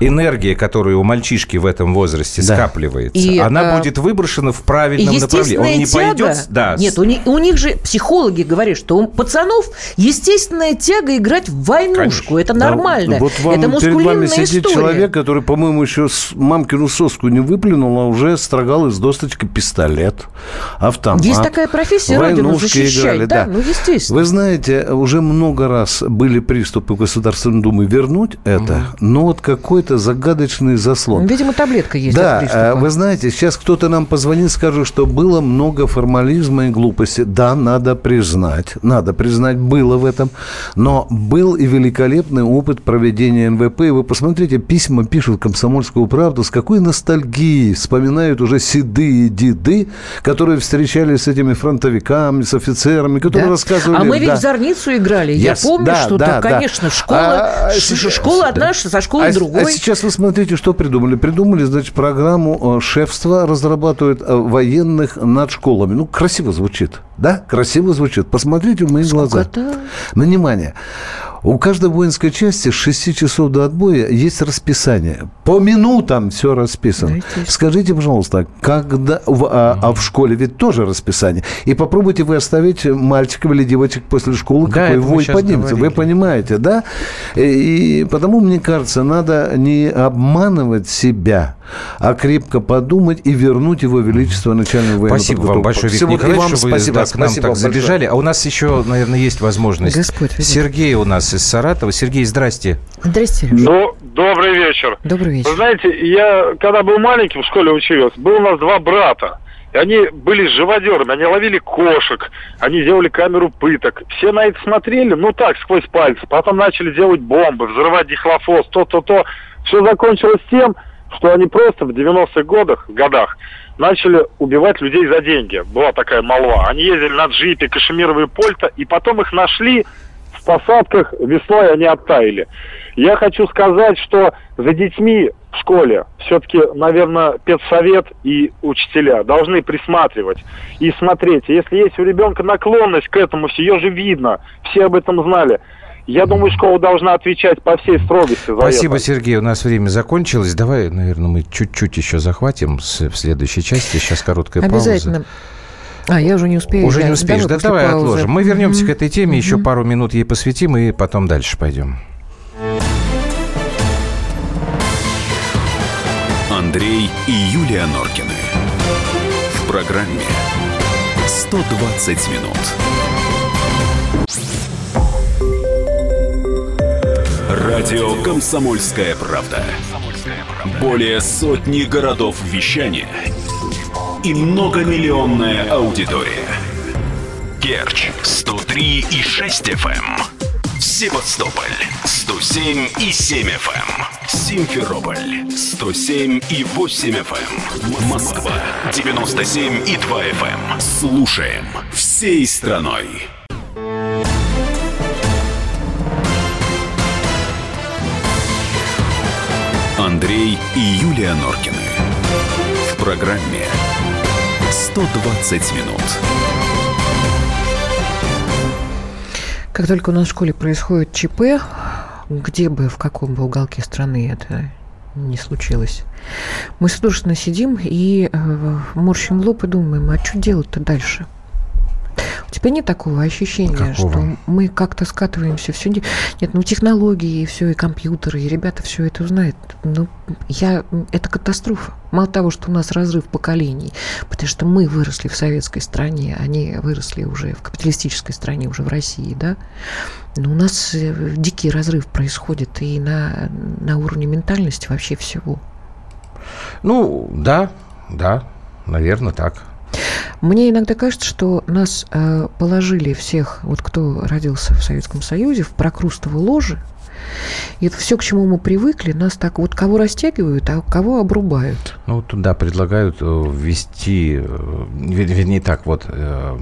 энергия, которая у мальчишки в этом возрасте Да. скапливается, И, она э, будет выброшена в правильном направлении. Он естественная не тяга... пойдет... Да, Нет, у них, у них же психологи говорят, что у пацанов естественная тяга играть в войнушку. Это Да, нормально. вот вам Это перед вами сидит история. человек, который, по-моему, еще с мамкину соску не выплюнул, а уже строгал из досточки пистолет, автомат. Есть такая профессия, родину защищать. играли, да, ну естественно. Вы знаете, уже много раз были приступы Государственной Думы вернуть это, но вот какой-то загадочный заслон. Видимо, таблетка есть Да, э, вы знаете, сейчас кто-то нам позвонит, скажет, что было много формализма и глупости. Да, надо признать, надо признать, было в этом. Но был и великолепный опыт проведения НВП. И вы посмотрите, письма пишут «Комсомольскую правду», с какой ностальгией вспоминают уже седые деды, которые встречались с этими фронтовиками, с офицерами, которые Да. рассказывали... А мы ведь да. в Зорницу играли. Я Yes, помню, да, что да, да, конечно, школа, А, сейчас- школа одна со школой а, с- другой. а сейчас вы смотрите, что придумали. Придумали, значит, программу э, шефства разрабатывают э, военных над школами. Ну, красиво звучит. Да? Красиво звучит. Посмотрите в мои глаза. Сколько-то? Внимание. У каждой воинской части с 6 часов до отбоя есть расписание. По минутам все расписано. Скажите, пожалуйста, когда в, а, а в школе ведь тоже расписание. И попробуйте вы оставить мальчиков или девочек после школы, Да, какой вой поднимется. Вы говорили. понимаете, да? И, и потому, мне кажется, надо не обманывать себя, а крепко подумать и вернуть его величество начального военного Спасибо вам большое, Виктор Николаевич, что вы да, к нам так забежали. А у нас еще, наверное, есть возможность. Господь. Сергей у нас из Саратова. Сергей, здрасте. Здрасте, Ну, добрый вечер. Добрый вечер. Вы знаете, я, когда был маленьким, в школе учился, был у нас два брата. И они были живодерами, они ловили кошек, они делали камеру пыток. Все на это смотрели, ну так, сквозь пальцы. Потом начали делать бомбы, взрывать дихлофос, то-то-то. Все закончилось тем, что они просто в 90-х годах, годах начали убивать людей за деньги. Была такая молва. Они ездили на джипе, кашемировые польта, и потом их нашли в посадках, весной они оттаяли. Я хочу сказать, что за детьми в школе все-таки, наверное, педсовет и учителя должны присматривать и смотреть. Если есть у ребенка наклонность к этому, ее же видно, все об этом знали. Я думаю, школа должна отвечать по всей строгости за Спасибо, это. Сергей. У нас время закончилось. Давай, наверное, мы чуть-чуть еще захватим в следующей части. Сейчас короткая пауза. Обязательно. А, я уже не успею. Уже Я не успеешь. давай Да давай паузы. отложим. Мы вернемся Мгм. к этой теме, еще пару минут ей посвятим, и потом дальше пойдем. Андрей и Юлия Норкины. В программе 120 минут. Радио «Комсомольская правда». Более сотни городов вещания и многомиллионная аудитория. Керчь 103 и 6 FM. Севастополь 107 и 7 FM. эм. Симферополь 107 и 8 FM. Москва 97 и 2 FM. Слушаем всей страной. Андрей и Юлия Норкины. В программе 120 минут. Как только у нас в школе происходит ЧП, где бы, в каком бы уголке страны это не случилось, мы судорожно сидим и э, морщим лоб и думаем, а что делать-то дальше? Тебя нет такого ощущения, Какого? что мы как-то скатываемся все не- нет, ну технологии и все и компьютеры и ребята все это знают. Ну я это катастрофа. Мало того, что у нас разрыв поколений, потому что мы выросли в советской стране, они выросли уже в капиталистической стране, уже в России, да. Но у нас э, дикий разрыв происходит и на на уровне ментальности вообще всего. Ну, да, да, наверное, так. Мне иногда кажется, что нас э, положили всех, вот кто родился в Советском Союзе, в прокрустово ложе. И это все, к чему мы привыкли, нас так вот кого растягивают, а кого обрубают. Ну, туда предлагают э, ввести, э, вер- вернее так, вот, э,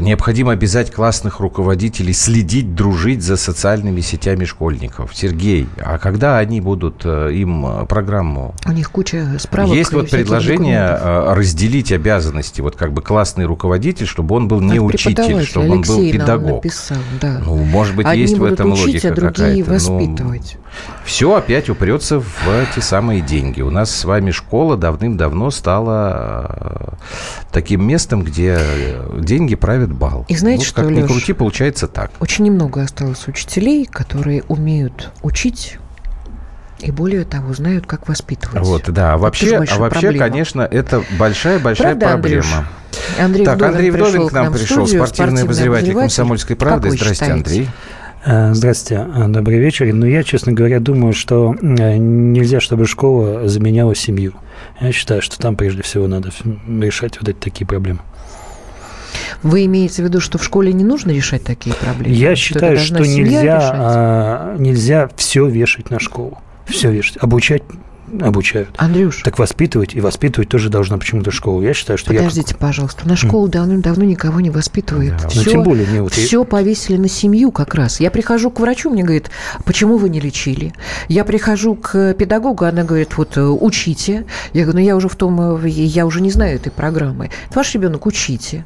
необходимо обязать классных руководителей следить, дружить за социальными сетями школьников. Сергей, а когда они будут э, им э, программу У них куча справок. Есть вот предложение документов. э, разделить обязанности, вот как бы классный руководитель, чтобы он был не Это учитель, чтобы он был Алексей педагог. написал, да. Ну, может быть, Одни есть в этом учить, логика а другие какая-то. Ну, воспитывать. все опять упрется в те самые деньги. У нас с вами школа давным-давно стала таким местом, где деньги правят бал. И знаете Вот что, как ни Лёш? крути, получается так. Очень немного осталось учителей, которые умеют учить и более того знают, как воспитывать. Вот, да. А вообще, а вообще, проблема. конечно, это большая-большая Правда, Андрюш? проблема. Андрей так, Вдовин Андрей Вдовин пришел к нам пришел, студию, спортивный обозреватель «Комсомольской правды». Здрасте, считаете? Андрей. Э, Здравствуйте, э, добрый вечер. Ну, я, честно говоря, думаю, что э, нельзя, чтобы школа заменяла семью. Я считаю, что там прежде всего надо решать вот эти такие проблемы. Вы имеете в виду, что в школе не нужно решать такие проблемы? Я считаю, что нельзя, а, нельзя все вешать на школу. Все вешать. Обучать обучают. Андрюш. Так воспитывать, и воспитывать тоже должна почему-то школа. Я считаю, что я Подождите, пожалуйста. На школу давным-давно никого не воспитывает. Ну, Все, тем более, не вот все повесили на семью как раз. Я прихожу к врачу, мне говорит, почему вы не лечили? Я прихожу к педагогу, она говорит, вот э, учите. Я говорю, ну я уже в том, э, я уже не знаю этой программы. Ваш ребенок, учите.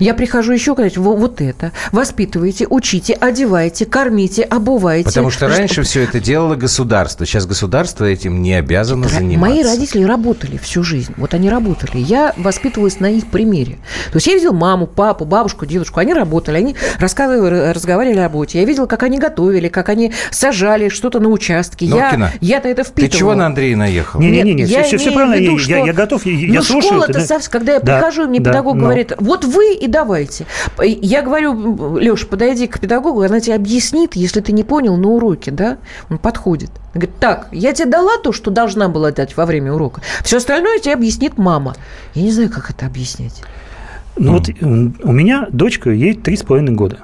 Я прихожу еще говорить, «Во- вот это. Воспитывайте, учите, одевайте, кормите, обувайте. Потому что раньше все это делало государство. Сейчас государство этим не обязано заниматься. Мои родители работали всю жизнь. Вот они работали. Я воспитывалась на их примере. То есть я видела маму, папу, бабушку, дедушку. Они работали, они рассказывали, разговаривали о работе. Я видела, как они готовили, как они сажали что-то на участке. Я, Норкина, я-то это Ты впитывала. чего на Андрея наехал? Не-не-не, Нет, я все, все имею в правильно, виду, я, что- я- я готов, я, я ну, слушаю. школа-то, ты, да. когда я Да, прихожу, мне да, педагог но- говорит, вот вы и давайте. Я говорю, Леша, подойди к педагогу, она тебе объяснит, если ты не понял на уроке, да? Он подходит. Он говорит, так, я тебе дала то, что должна была дать во время урока. Все остальное тебе объяснит мама. Я не знаю, как это объяснять. Ну вот м, у меня дочка, ей три с половиной года.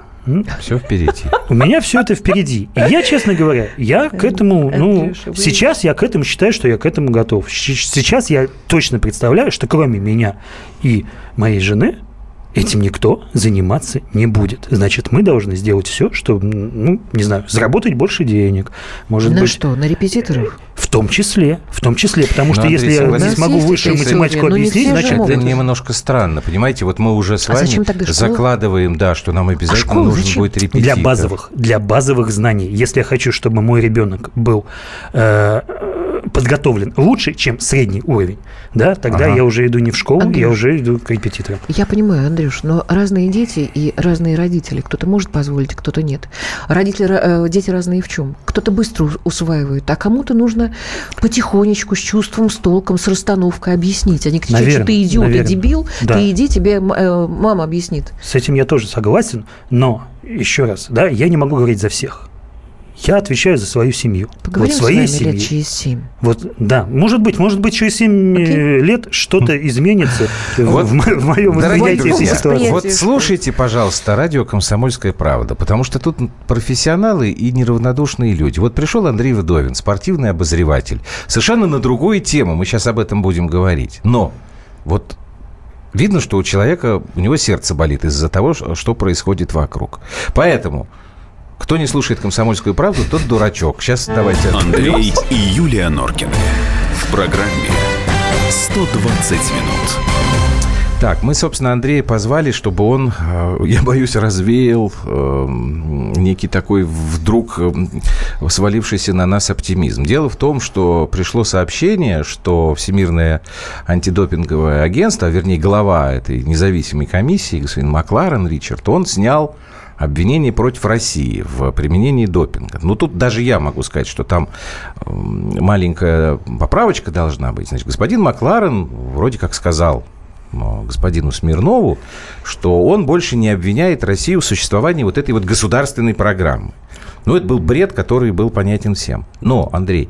Все впереди. У меня все это впереди. И я, честно говоря, я к этому, ну, вы- сейчас я к этому считаю, что я к этому готов. Сейчас я точно представляю, что кроме меня и моей жены этим никто заниматься не будет. Значит, мы должны сделать все, чтобы, ну, не знаю, заработать больше денег. Может на быть, что, на репетиторов? в том числе, в том числе, потому что Ну, если Андрей, я не смогу высшую математику история, объяснить, значит. Это немножко странно, понимаете? Вот мы уже с А вами закладываем, да, что нам обязательно школа нужен зачем? будет репетитор. Для базовых, для базовых знаний. Если я хочу, чтобы мой ребенок был э, подготовлен лучше, чем средний уровень, да, тогда Ага. я уже иду не в школу, Андрюш. я уже иду к репетитору. Я понимаю, Андрюш, но разные дети и разные родители. Кто-то может позволить, кто-то нет. Родители, э, дети разные в чем? Кто-то быстро ус- усваивает, а кому-то нужно потихонечку, с чувством, с толком, с расстановкой объяснить. Они кричат, Наверно, что ты идиот и наверно. дебил, Да. ты иди, тебе э, мама объяснит. С этим я тоже согласен, но еще раз, да, я не могу говорить за всех. Я отвечаю за свою семью. Поговорим вот своей с вами семьи. лет через семь. Вот, да, может быть, может быть, через 7 okay. лет что-то изменится вот, в, в моем восприятии этой ситуации. Вот слушайте, пожалуйста, радио «Комсомольская правда», потому что тут профессионалы и неравнодушные люди. Вот пришел Андрей Вдовин, спортивный обозреватель, совершенно на другую тему, мы сейчас об этом будем говорить. Но вот видно, что у человека, у него сердце болит из-за того, что происходит вокруг. Поэтому кто не слушает «Комсомольскую правду», тот дурачок. Сейчас давайте... Андрей и Юлия Норкины. В программе «120 минут». Так, мы, собственно, Андрея позвали, чтобы он, я боюсь, развеял э, некий такой вдруг э, свалившийся на нас оптимизм. Дело в том, что пришло сообщение, что Всемирное антидопинговое агентство, а вернее глава этой независимой комиссии, господин Макларен Ричард, он снял обвинение против России в применении допинга. Ну, тут даже я могу сказать, что там маленькая поправочка должна быть. Значит, господин Макларен вроде как сказал господину Смирнову, что он больше не обвиняет Россию в существовании вот этой вот государственной программы. Ну, это был бред, который был понятен всем. Но, Андрей,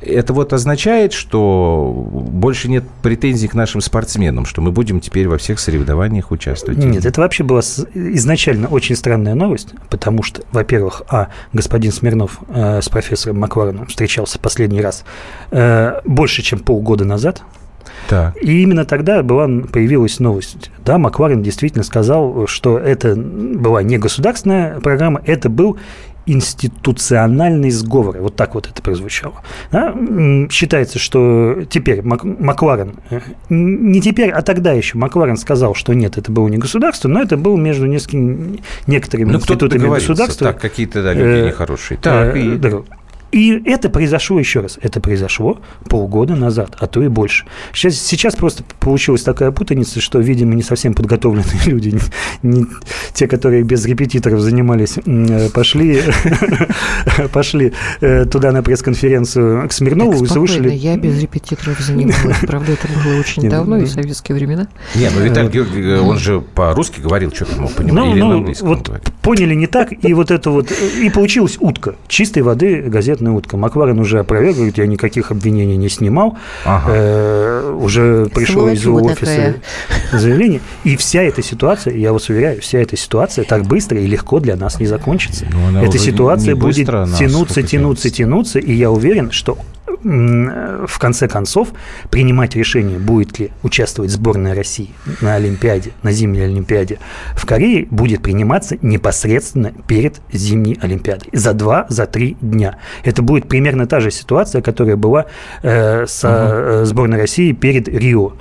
это вот означает, что больше нет претензий к нашим спортсменам, что мы будем теперь во всех соревнованиях участвовать? Нет, это вообще была изначально очень странная новость, потому что, во-первых, а, господин Смирнов э, с профессором Маклареном встречался последний раз э, больше, чем полгода назад, так. И именно тогда была, появилась новость. Да, Макларен действительно сказал, что это была не государственная программа, это был институциональный сговор. Вот так вот это прозвучало. Да? Считается, что теперь Мак Макларен, э, не теперь, а тогда еще Макларен сказал, что нет, это было не государство, но это было между несколькими, некоторыми ну, институтами государства. Так, какие-то да, люди э, нехорошие. Так, э, и... да, и это произошло еще раз. Это произошло полгода назад, а то и больше. Сейчас, сейчас просто получилась такая путаница, что, видимо, не совсем подготовленные люди, не, не, те, которые без репетиторов занимались, э, пошли, пошли э, туда на пресс-конференцию к Смирнову так, и слушали. Я без репетиторов занималась. Правда, это было очень давно, и в советские времена. Не, ну Виталий Георгиевич, он же по-русски говорил, что там мог понимать. Ну, ну вот поняли не так, и вот это вот, и получилась утка чистой воды газет газетная утка. Макварен уже опроверг, говорит, я никаких обвинений не снимал. Ага. Э, уже пришло из его офиса такая. заявление. И вся эта ситуация, я вас уверяю, вся эта ситуация так быстро и легко для нас не закончится. Ну, эта ситуация будет тянуться, тянуться, тянуться, и я уверен, что в конце концов принимать решение, будет ли участвовать сборная России на Олимпиаде, на зимней Олимпиаде в Корее, будет приниматься непосредственно перед зимней Олимпиадой. За два, за три дня. Это будет примерно та же ситуация, которая была э, со угу. сборной России перед Рио.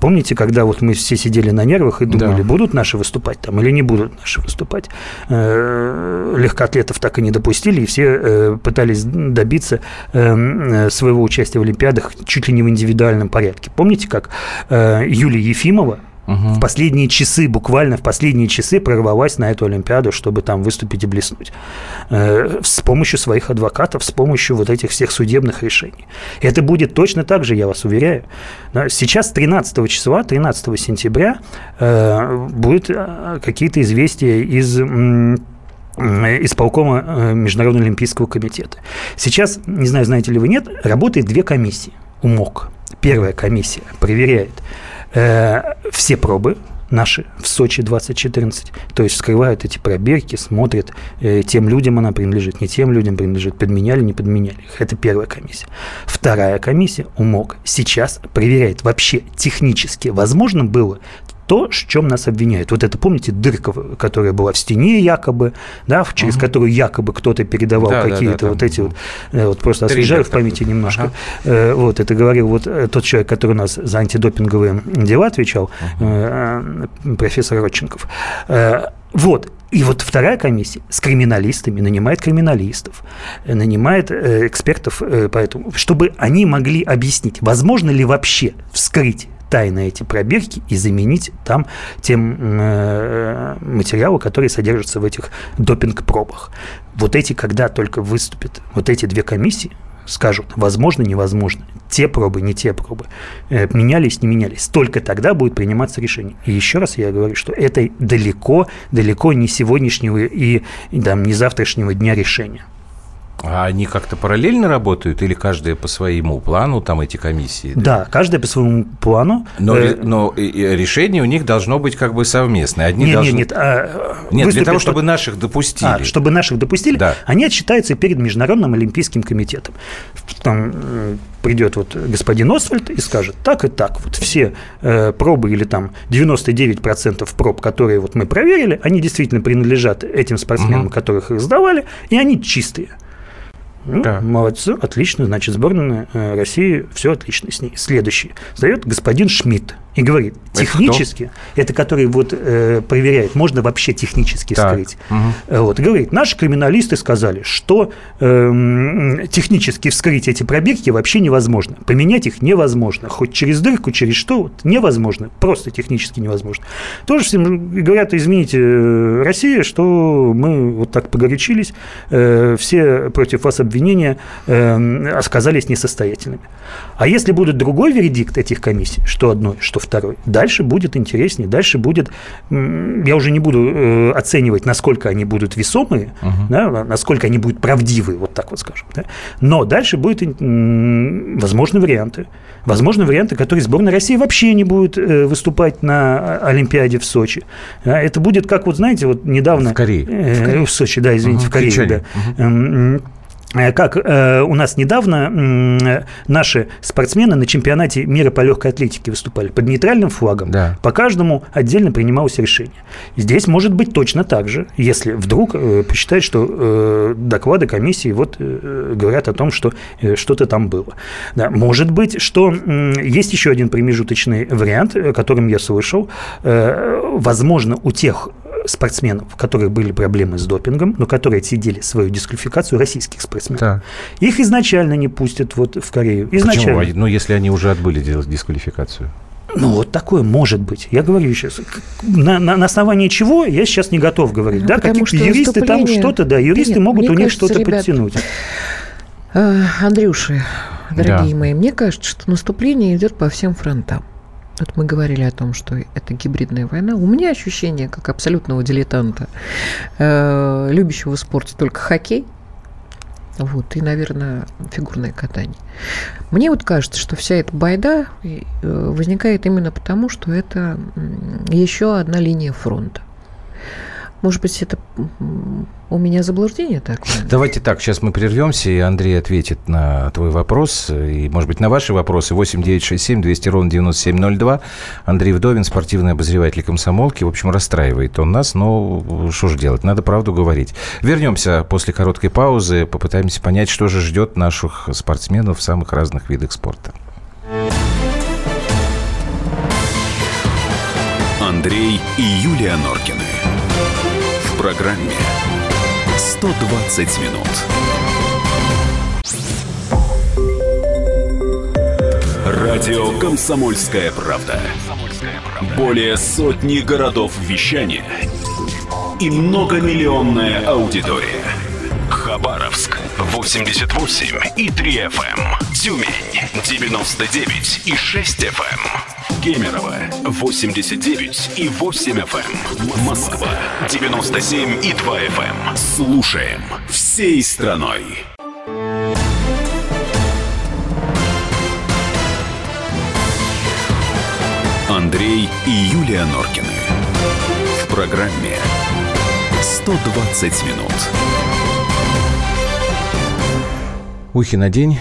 Помните, когда вот мы все сидели на нервах и думали, да. будут наши выступать там или не будут наши выступать? Э, легкоатлетов так и не допустили, и все э, пытались добиться э, своего участия в Олимпиадах чуть ли не в индивидуальном порядке. Помните, как Юлия Ефимова угу. в последние часы, буквально в последние часы прорвалась на эту Олимпиаду, чтобы там выступить и блеснуть. Э, с помощью своих адвокатов, с помощью вот этих всех судебных решений. Это будет точно так же, я вас уверяю. Сейчас 13 числа, 13 сентября э, будут э, какие-то известия из исполкома Международного олимпийского комитета. Сейчас, не знаю, знаете ли вы, нет, работает две комиссии УМОК. Первая комиссия проверяет э, все пробы наши в Сочи 2014, то есть скрывают эти пробирки, смотрят, э, тем людям она принадлежит, не тем людям принадлежит, подменяли, не подменяли. Это первая комиссия. Вторая комиссия, УМОК, сейчас проверяет вообще технически, возможно было то, в чем нас обвиняют. Вот это, помните, дырка, которая была в стене якобы, да, через угу. которую якобы кто-то передавал да, какие-то да, да, вот эти вот, э, вот просто освежаю в памяти такой. немножко. Ага. Вот, это говорил вот э, тот человек, который у нас за антидопинговые дела отвечал, угу. профессор Родченков. Вот, и вот вторая комиссия с криминалистами нанимает криминалистов, нанимает экспертов, поэтому, чтобы они могли объяснить, возможно ли вообще вскрыть тайно эти пробирки и заменить там тем э, материалы, которые содержатся в этих допинг-пробах. Вот эти, когда только выступят, вот эти две комиссии, скажут, возможно, невозможно, те пробы, не те пробы, э, менялись, не менялись, только тогда будет приниматься решение. И еще раз я говорю, что это далеко, далеко не сегодняшнего и, и там, не завтрашнего дня решения. А они как-то параллельно работают или каждая по своему плану, там эти комиссии? Да, каждая по своему плану. Но, э... но решение у них должно быть как бы совместное. Одни нет, должны... нет, нет. А, нет, для того, чтобы наших допустили. А, чтобы наших допустили, да. они отчитаются перед Международным Олимпийским комитетом. Там придет вот господин Освальд и скажет, так и так, вот все э, пробы или там 99% проб, которые вот мы проверили, они действительно принадлежат этим спортсменам, угу. которых их сдавали, и они чистые. Ну, да. Молодцы, отлично, значит, сборная э, России, все отлично с ней. Следующий. Сдает господин Шмидт и говорит, технически, это, это который вот э, проверяет, можно вообще технически так. вскрыть. Угу. Вот, и говорит, наши криминалисты сказали, что э, технически вскрыть эти пробирки вообще невозможно. Поменять их невозможно. Хоть через дырку, через что, вот, невозможно. Просто технически невозможно. Тоже всем говорят, извините, э, Россия, что мы вот так погорячились, э, все против вас обвинения э, оказались несостоятельными. А если будет другой вердикт этих комиссий, что одно, что второй. Дальше будет интереснее, дальше будет, я уже не буду э, оценивать, насколько они будут весомые, угу. да, насколько они будут правдивы, вот так вот скажем. Да, но дальше будут возможны варианты. Возможны варианты, которые сборная России вообще не будет э, выступать на Олимпиаде в Сочи. Это будет как, вот знаете, вот недавно... В Корее. Э, в, Корее. в Сочи, да, извините, угу, в Корее. Да. Угу Э, как э, у нас недавно наши спортсмены на чемпионате мира по легкой атлетике выступали под нейтральным флагом. Да. По каждому отдельно принималось решение. Здесь может быть точно так же, если вдруг э, посчитать, что доклады комиссии вот говорят о том, что что-то там было. Да. Может быть, что есть еще один промежуточный вариант, о котором я слышал. Возможно, у тех спортсменов, у которых были проблемы с допингом, но которые отсидели свою дисквалификацию российских спортсменов. Да. Их изначально не пустят вот в Корею. Изначально. Почему? Ну, если они уже отбыли делать дисквалификацию. Ну, вот такое может быть. Я говорю сейчас. На, на, на основании чего, я сейчас не готов говорить. Ну, да, какие-то юристы там что-то, да, юристы Нет, могут у них что-то ребят, подтянуть. Э, Андрюши, дорогие да. мои, мне кажется, что наступление идет по всем фронтам. Вот мы говорили о том, что это гибридная война. У меня ощущение, как абсолютного дилетанта, э, любящего спорт только хоккей, вот, и, наверное, фигурное катание. Мне вот кажется, что вся эта байда э, возникает именно потому, что это еще одна линия фронта. Может быть, это у меня заблуждение такое? Давайте так, сейчас мы прервемся, и Андрей ответит на твой вопрос, и, может быть, на ваши вопросы. 8 9 6 7 200 ровно 9702. Андрей Вдовин, спортивный обозреватель комсомолки. В общем, расстраивает он нас, но что же делать? Надо правду говорить. Вернемся после короткой паузы, попытаемся понять, что же ждет наших спортсменов в самых разных видах спорта. Андрей и Юлия Норкины программе 120 минут. Радио «Комсомольская правда». Более сотни городов вещания и многомиллионная аудитория. Хабаровск 88 и 3 FM. Эм. Тюмень 99 и 6 FM. Кемерово 89 и 8 FM. Эм. Москва 97 и 2 FM. Эм. Слушаем всей страной. Андрей и Юлия Норкины. В программе 120 минут. Ухи на день.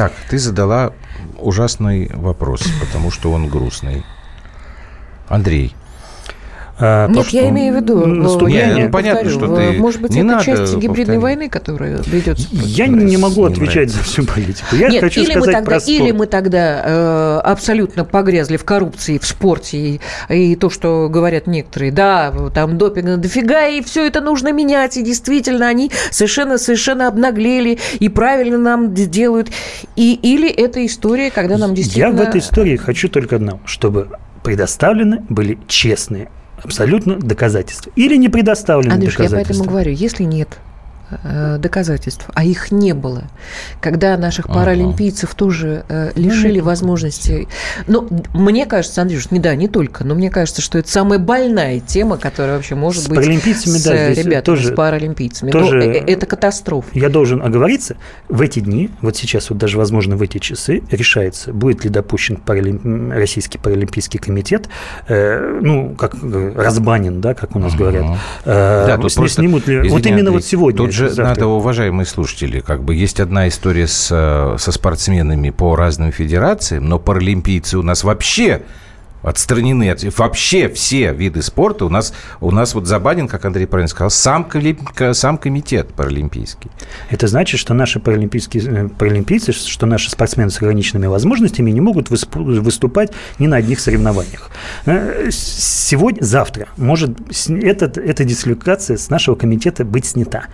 Так, ты задала ужасный вопрос, потому что он грустный. Андрей, а, Нет, то, я имею в виду наступление. Нет, ну, понятно, что ты Может быть, не это надо часть гибридной повторить. войны, которая ведется. Я не могу не отвечать нравится. за всю политику. Я Нет, хочу или сказать мы тогда, про спорт. Или мы тогда э, абсолютно погрязли в коррупции, в спорте, и, и то, что говорят некоторые, да, там допинг дофига, и все это нужно менять, и действительно они совершенно-совершенно обнаглели, и правильно нам делают. И, или это история, когда нам действительно... Я в этой истории хочу только одного, чтобы предоставлены были честные абсолютно доказательства. Или не предоставлены Андрюш, доказательства. я поэтому говорю, если нет доказательств, а их не было. Когда наших паралимпийцев тоже э, лишили возможности. Ну, мне кажется, Андрюш, не да, не только, но мне кажется, что это самая больная тема, которая вообще может С быть паралимпийцами, с да, э, ребятами, тоже- с паралимпийцами. тоже- Ну, э, э, это катастрофа. Я должен оговориться, в эти дни, вот сейчас, вот даже, возможно, в эти часы решается, будет ли допущен паралим- Российский паралимпийский комитет, э, ну, как э, разбанен, да, как у нас говорят. Э, Да, просто, снимут ли... извини, вот именно Андрей, вот сегодня. Же завтра. надо, уважаемые слушатели, как бы есть одна история с, э, со спортсменами по разным федерациям, но паралимпийцы у нас вообще отстранены от вообще все виды спорта. У нас, у нас вот забанен, как Андрей правильно сказал, сам, сам комитет паралимпийский. Это значит, что наши паралимпийские, э, паралимпийцы, что наши спортсмены с ограниченными возможностями не могут выступать ни на одних соревнованиях. Э, Сегодня, завтра может этот, эта дисквалификация с нашего комитета быть снята.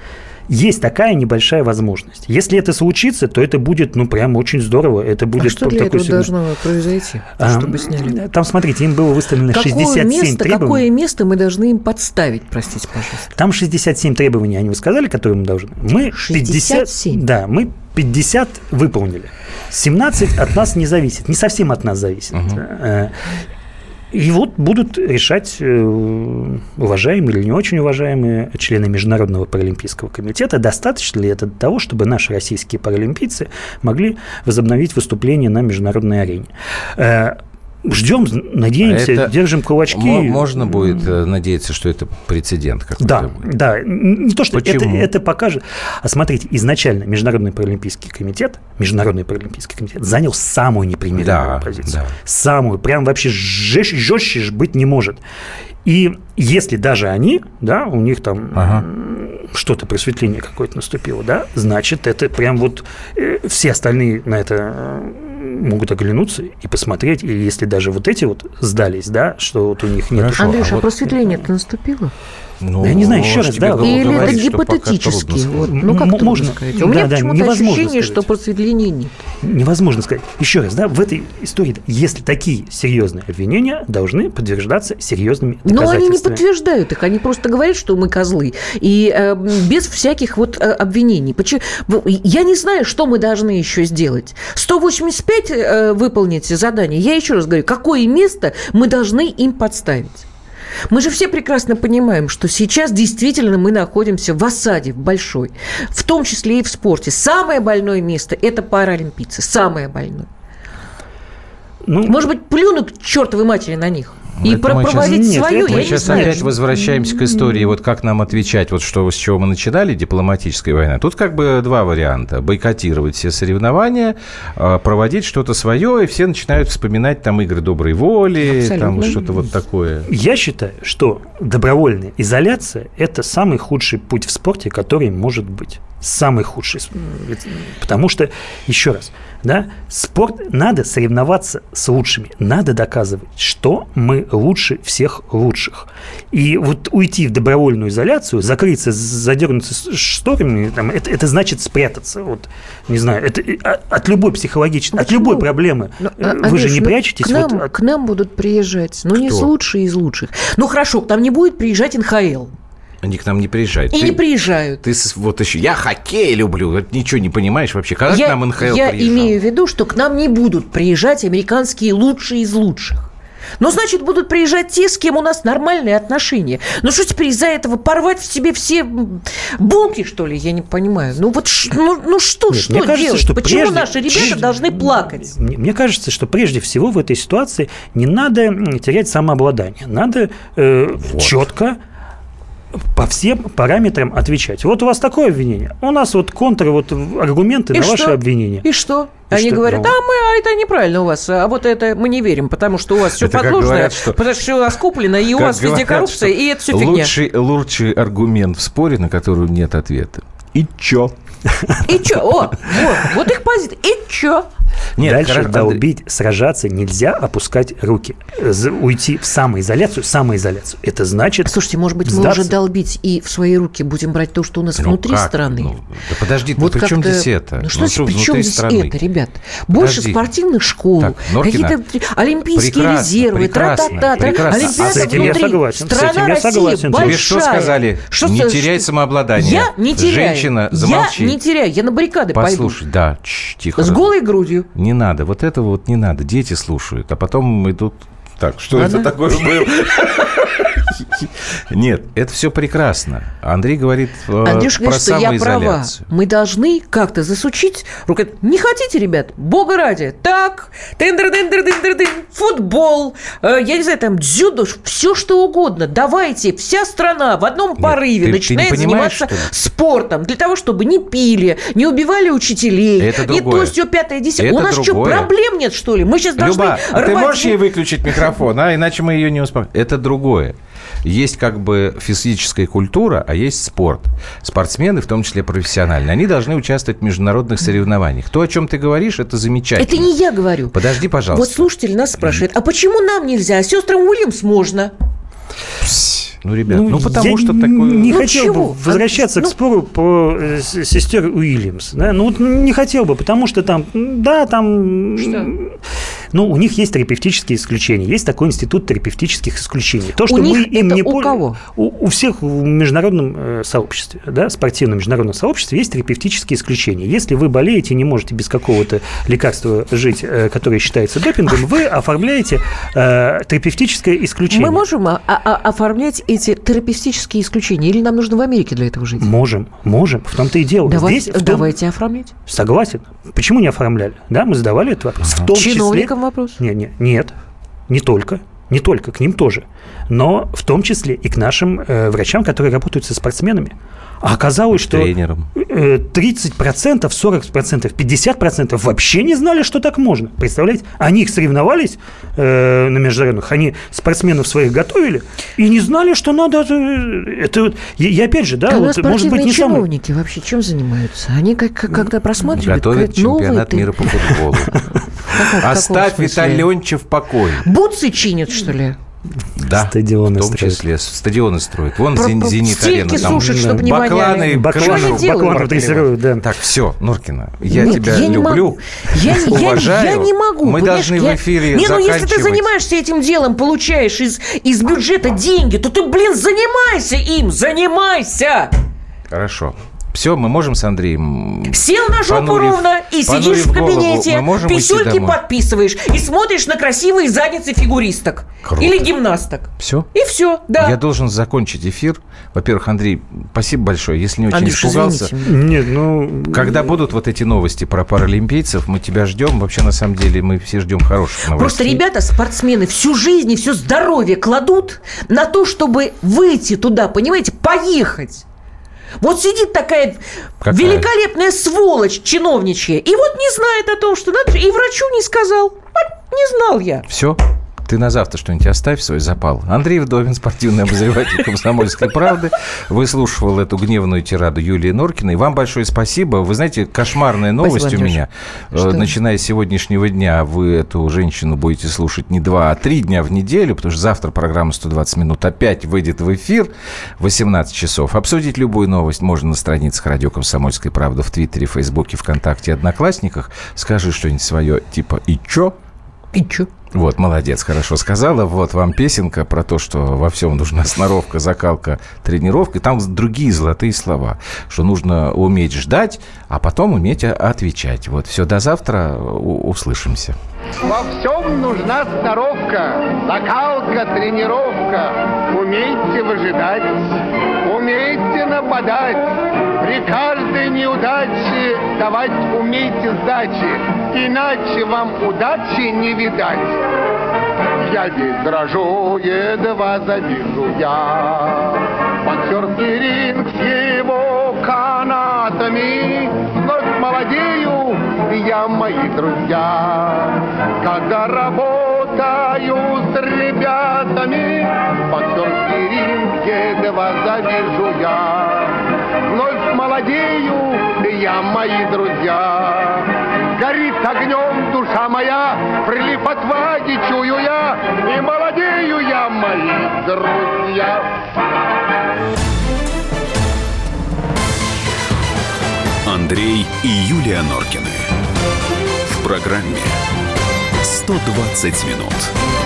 Есть такая небольшая возможность. Если это случится, то это будет, ну, прям очень здорово. Это будет А что для такой этого сигнал. должно произойти, А, чтобы сняли? Там, смотрите, им было выставлено Какое 67 место, требований. какое место мы должны им подставить, простите, пожалуйста? Там 67 требований, они сказали, которые мы должны. Мы 50, 67? да, мы 50 выполнили. 17 от нас не зависит, не совсем от нас зависит. Э, И вот будут решать э, уважаемые или не очень уважаемые члены Международного паралимпийского комитета, достаточно ли это того, чтобы наши российские паралимпийцы могли возобновить выступление на международной арене. Ждем, надеемся, Это держим кулачки. мо- Можно будет э, надеяться, что это прецедент какой-то Да, будет. да. Не то, что это, Почему? это покажет. А смотрите, изначально Международный паралимпийский комитет, Международный паралимпийский комитет занял самую непримиримую Да, позицию. да. Самую, прям вообще жестче, жестче быть не может. И если даже они, да, у них там м, что-то просветление какое-то наступило, да, значит, это прям вот э, все остальные на это э, могут оглянуться и посмотреть, и если даже вот эти вот сдались, да, что вот у них нет... Андрюш, а, просветление-то наступило? Я не знаю, еще раз, да. Или это гипотетически? Вот, ну, как М- можно сказать. У Да, меня да, почему-то ощущение, сказать. что просветления нет. Невозможно сказать. Еще раз, да, в этой истории, если такие серьезные обвинения должны подтверждаться серьезными Но они не доказательствами. подтверждают их, они просто говорят, что мы козлы, и э, без всяких вот э, обвинений. Почему? Я не знаю, что мы должны еще сделать. 185 э, выполнить задание. Я еще раз говорю, какое место мы должны им подставить? Мы же все прекрасно понимаем, что сейчас действительно мы находимся в осаде в большой, в том числе и в спорте. Самое больное место – это паралимпийцы, самое больное. Ну, Может быть, плюнуть к чертовой матери на них и Это про- проводить свою, Мы сейчас знаю. опять возвращаемся к истории, вот как нам отвечать, вот что, с чего мы начинали, дипломатическая война. Тут как бы два варианта. Бойкотировать все соревнования, а, проводить что-то свое, и все начинают вспоминать там игры доброй воли, там Абсолютно. что-то вот такое. Я считаю, что добровольная изоляция – это самый худший путь в спорте, который может быть. Самый худший. Потому что, еще раз, да, спорт надо соревноваться с лучшими, надо доказывать, что мы лучше всех лучших. И вот уйти в добровольную изоляцию, закрыться, задернуться шторами, там, это, это значит спрятаться. Вот, не знаю, это а- от любой психологической, от любой проблемы. Ну, Э, а- Вы же Андрюш, не ну, прячетесь. К нам, вот от- к нам будут приезжать, ну, не Кто? с лучшие из лучших. Ну, хорошо, к нам не будет приезжать НХЛ. Они к нам не приезжают. И Ты- не приезжают. Ты вот еще, я хоккей люблю, ничего не понимаешь вообще. Когда я к нам НХЛ я приезжал? имею в виду, что к нам не будут приезжать американские лучшие из лучших. Ну, значит, будут приезжать те, с кем у нас нормальные отношения. Ну, что теперь из-за этого порвать в себе все булки, что ли? Я не понимаю. Ну, вот ш- ну, ну что, Нет, что мне кажется, делать? что Почему прежде- наши ребята прежде- должны плакать? Мне, мне кажется, что прежде всего в этой ситуации не надо терять самообладание. Надо э, четко по всем параметрам отвечать. Вот у вас такое обвинение, у нас вот контр, вот аргументы И на что? ваши обвинения. И что? И Они что? говорят, Ну. а мы, а это неправильно у вас, а вот это мы не верим, потому что у вас все Это подложное, говорят, что- потому что все у вас куплено, и у вас везде коррупция, что и это все фигня. лучший, лучший аргумент в споре, на который нет ответа. И чё? И чё? О, вот, вот их позиция. И чё? Нет, Дальше хорошо, долбить, сражаться нельзя опускать руки. Уйти в самоизоляцию, самоизоляцию. Это значит Слушайте, может быть, сдаться. мы уже долбить и в свои руки будем брать то, что у нас ну, внутри как? страны? Ну, да подожди, вот ну, при чем здесь это? Ну что, ну, что при чем здесь страны? это, ребят? Больше подожди. спортивных школ, какие-то олимпийские прекрасно, резервы, тра-та-та, Олимпиада с этим внутри. я согласен. Страна с этим я согласен. Большая. Тебе что сказали? Что не теряй самообладание. Я не теряю. Женщина, замолчи. Я не теряю, я на баррикады Послушай, пойду. да, тихо. С голой грудью. Не надо, вот этого вот не надо. Дети слушают, а потом идут... Так, что Она... это такое было? Нет, это все прекрасно. Андрей говорит э, Андрюша про говорит, что я права. Мы должны как-то засучить рукой. Не хотите, ребят? Бога ради. Так, тендер дендер дендер ден футбол, э, я не знаю, там дзюдо, все что угодно. Давайте, вся страна в одном порыве Нет, ты, начинает ты заниматься спортом для того, чтобы не пили, не убивали учителей, это не то, все пятое, десятое. У нас другое. что, проблем нет, что ли? Мы сейчас должны Люба, а ты можешь ей выключить микрофон, а? Иначе мы ее не успокоим. Это другое. Есть как бы физическая культура, а есть спорт. Спортсмены, в том числе профессиональные, они должны участвовать в международных соревнованиях. То, о чем ты говоришь, это замечательно. Это не я говорю. Подожди, пожалуйста. Вот слушатель нас спрашивает, а почему нам нельзя, а сестрам Уильямс можно? Ну, ребят, ну, ну потому что такое... не ну, хотел чего? бы возвращаться а, к ну... спору по э, сестер Уильямс. Да? Ну, вот не хотел бы, потому что там, да, там... Что? Ну, у них есть терапевтические исключения. Есть такой институт терапевтических исключений. То, что у мы им не у кого? У, у всех в международном э, сообществе, да, спортивном международном сообществе есть терапевтические исключения. Если вы болеете, не можете без какого-то лекарства жить, э, которое считается допингом, вы оформляете э, терапевтическое исключение. Мы можем а, а, оформлять эти терапевтические исключения? Или нам нужно в Америке для этого жить? Можем, можем. В том-то и дело. Давай, Здесь, том... Давайте оформлять. Согласен. Почему не оформляли? Да, мы задавали этот вопрос. В том Чиновникам числе... вопрос? Не, не, нет, не только. Не только, к ним тоже. Но в том числе и к нашим э, врачам, которые работают со спортсменами. А оказалось, что тренером. 30%, 40%, 50% вообще не знали, что так можно. Представляете? Они их соревновались э, на международных, они спортсменов своих готовили и не знали, что надо... Э, это, и, и опять же, да, а вот, может быть, не чиновники самый... вообще чем занимаются? Они как, когда просматривают... Готовят чемпионат мира по футболу. Оставь Витальевича в покое. Бутсы чинят, что ли? Да, стадионы в том строят. числе стадионы строят. Вон Про, Зенит Арена. Там сушат, чтобы не бакланы, бакланы, бакланы дрессируют, да. Так, все, Норкина, я Нет, тебя я люблю, я, уважаю. Я, я не могу. Мы должны я, в эфире Не, ну если ты занимаешься этим делом, получаешь из, из бюджета деньги, то ты, блин, занимайся им, занимайся! Хорошо. Все, мы можем с Андреем... Сел на жопу понурив, ровно и сидишь в кабинете, писюльки подписываешь и смотришь на красивые задницы фигуристок. Круто. Или гимнасток. Все? И все, да. Я должен закончить эфир. Во-первых, Андрей, спасибо большое. Если не очень Андрюш, испугался. Извините. Нет, ну... Когда будут вот эти новости про паралимпийцев, мы тебя ждем. Вообще, на самом деле, мы все ждем хороших новостей. Просто ребята, спортсмены, всю жизнь и все здоровье кладут на то, чтобы выйти туда, понимаете, поехать. Вот сидит такая Какая? великолепная сволочь чиновничья, и вот не знает о том, что надо, и врачу не сказал. А, не знал я. Все? Ты на завтра что-нибудь оставь свой запал. Андрей Вдовин, спортивный обозреватель «Комсомольской правды», выслушивал эту гневную тираду Юлии Норкиной. Вам большое спасибо. Вы знаете, кошмарная новость спасибо, у меня. Э, что? Начиная с сегодняшнего дня вы эту женщину будете слушать не два, а три дня в неделю, потому что завтра программа «120 минут» опять выйдет в эфир в 18 часов. Обсудить любую новость можно на страницах «Радио Комсомольской правды» в Твиттере, Фейсбуке, ВКонтакте, Одноклассниках. Скажи что-нибудь свое, типа «И чё?» И чё? Вот, молодец, хорошо сказала. Вот вам песенка про то, что во всем нужна сноровка, закалка, тренировка. И там другие золотые слова, что нужно уметь ждать, а потом уметь отвечать. Вот, все, до завтра, услышимся. Во всем нужна сноровка, закалка, тренировка. Умейте выжидать, умейте нападать. При каждой неудаче давать умейте сдачи, иначе вам удачи не видать. Я весь дрожу, едва завижу я. Боксерский ринг с его канатами, вновь молодею я, мои друзья. Когда работаю с ребятами, боксерский ринг едва завижу я. Вновь молодею я, мои друзья. Горит огнем душа моя, прилив отваги чую я, и молодею я, мои друзья. Андрей и Юлия Норкины. В программе 120 минут.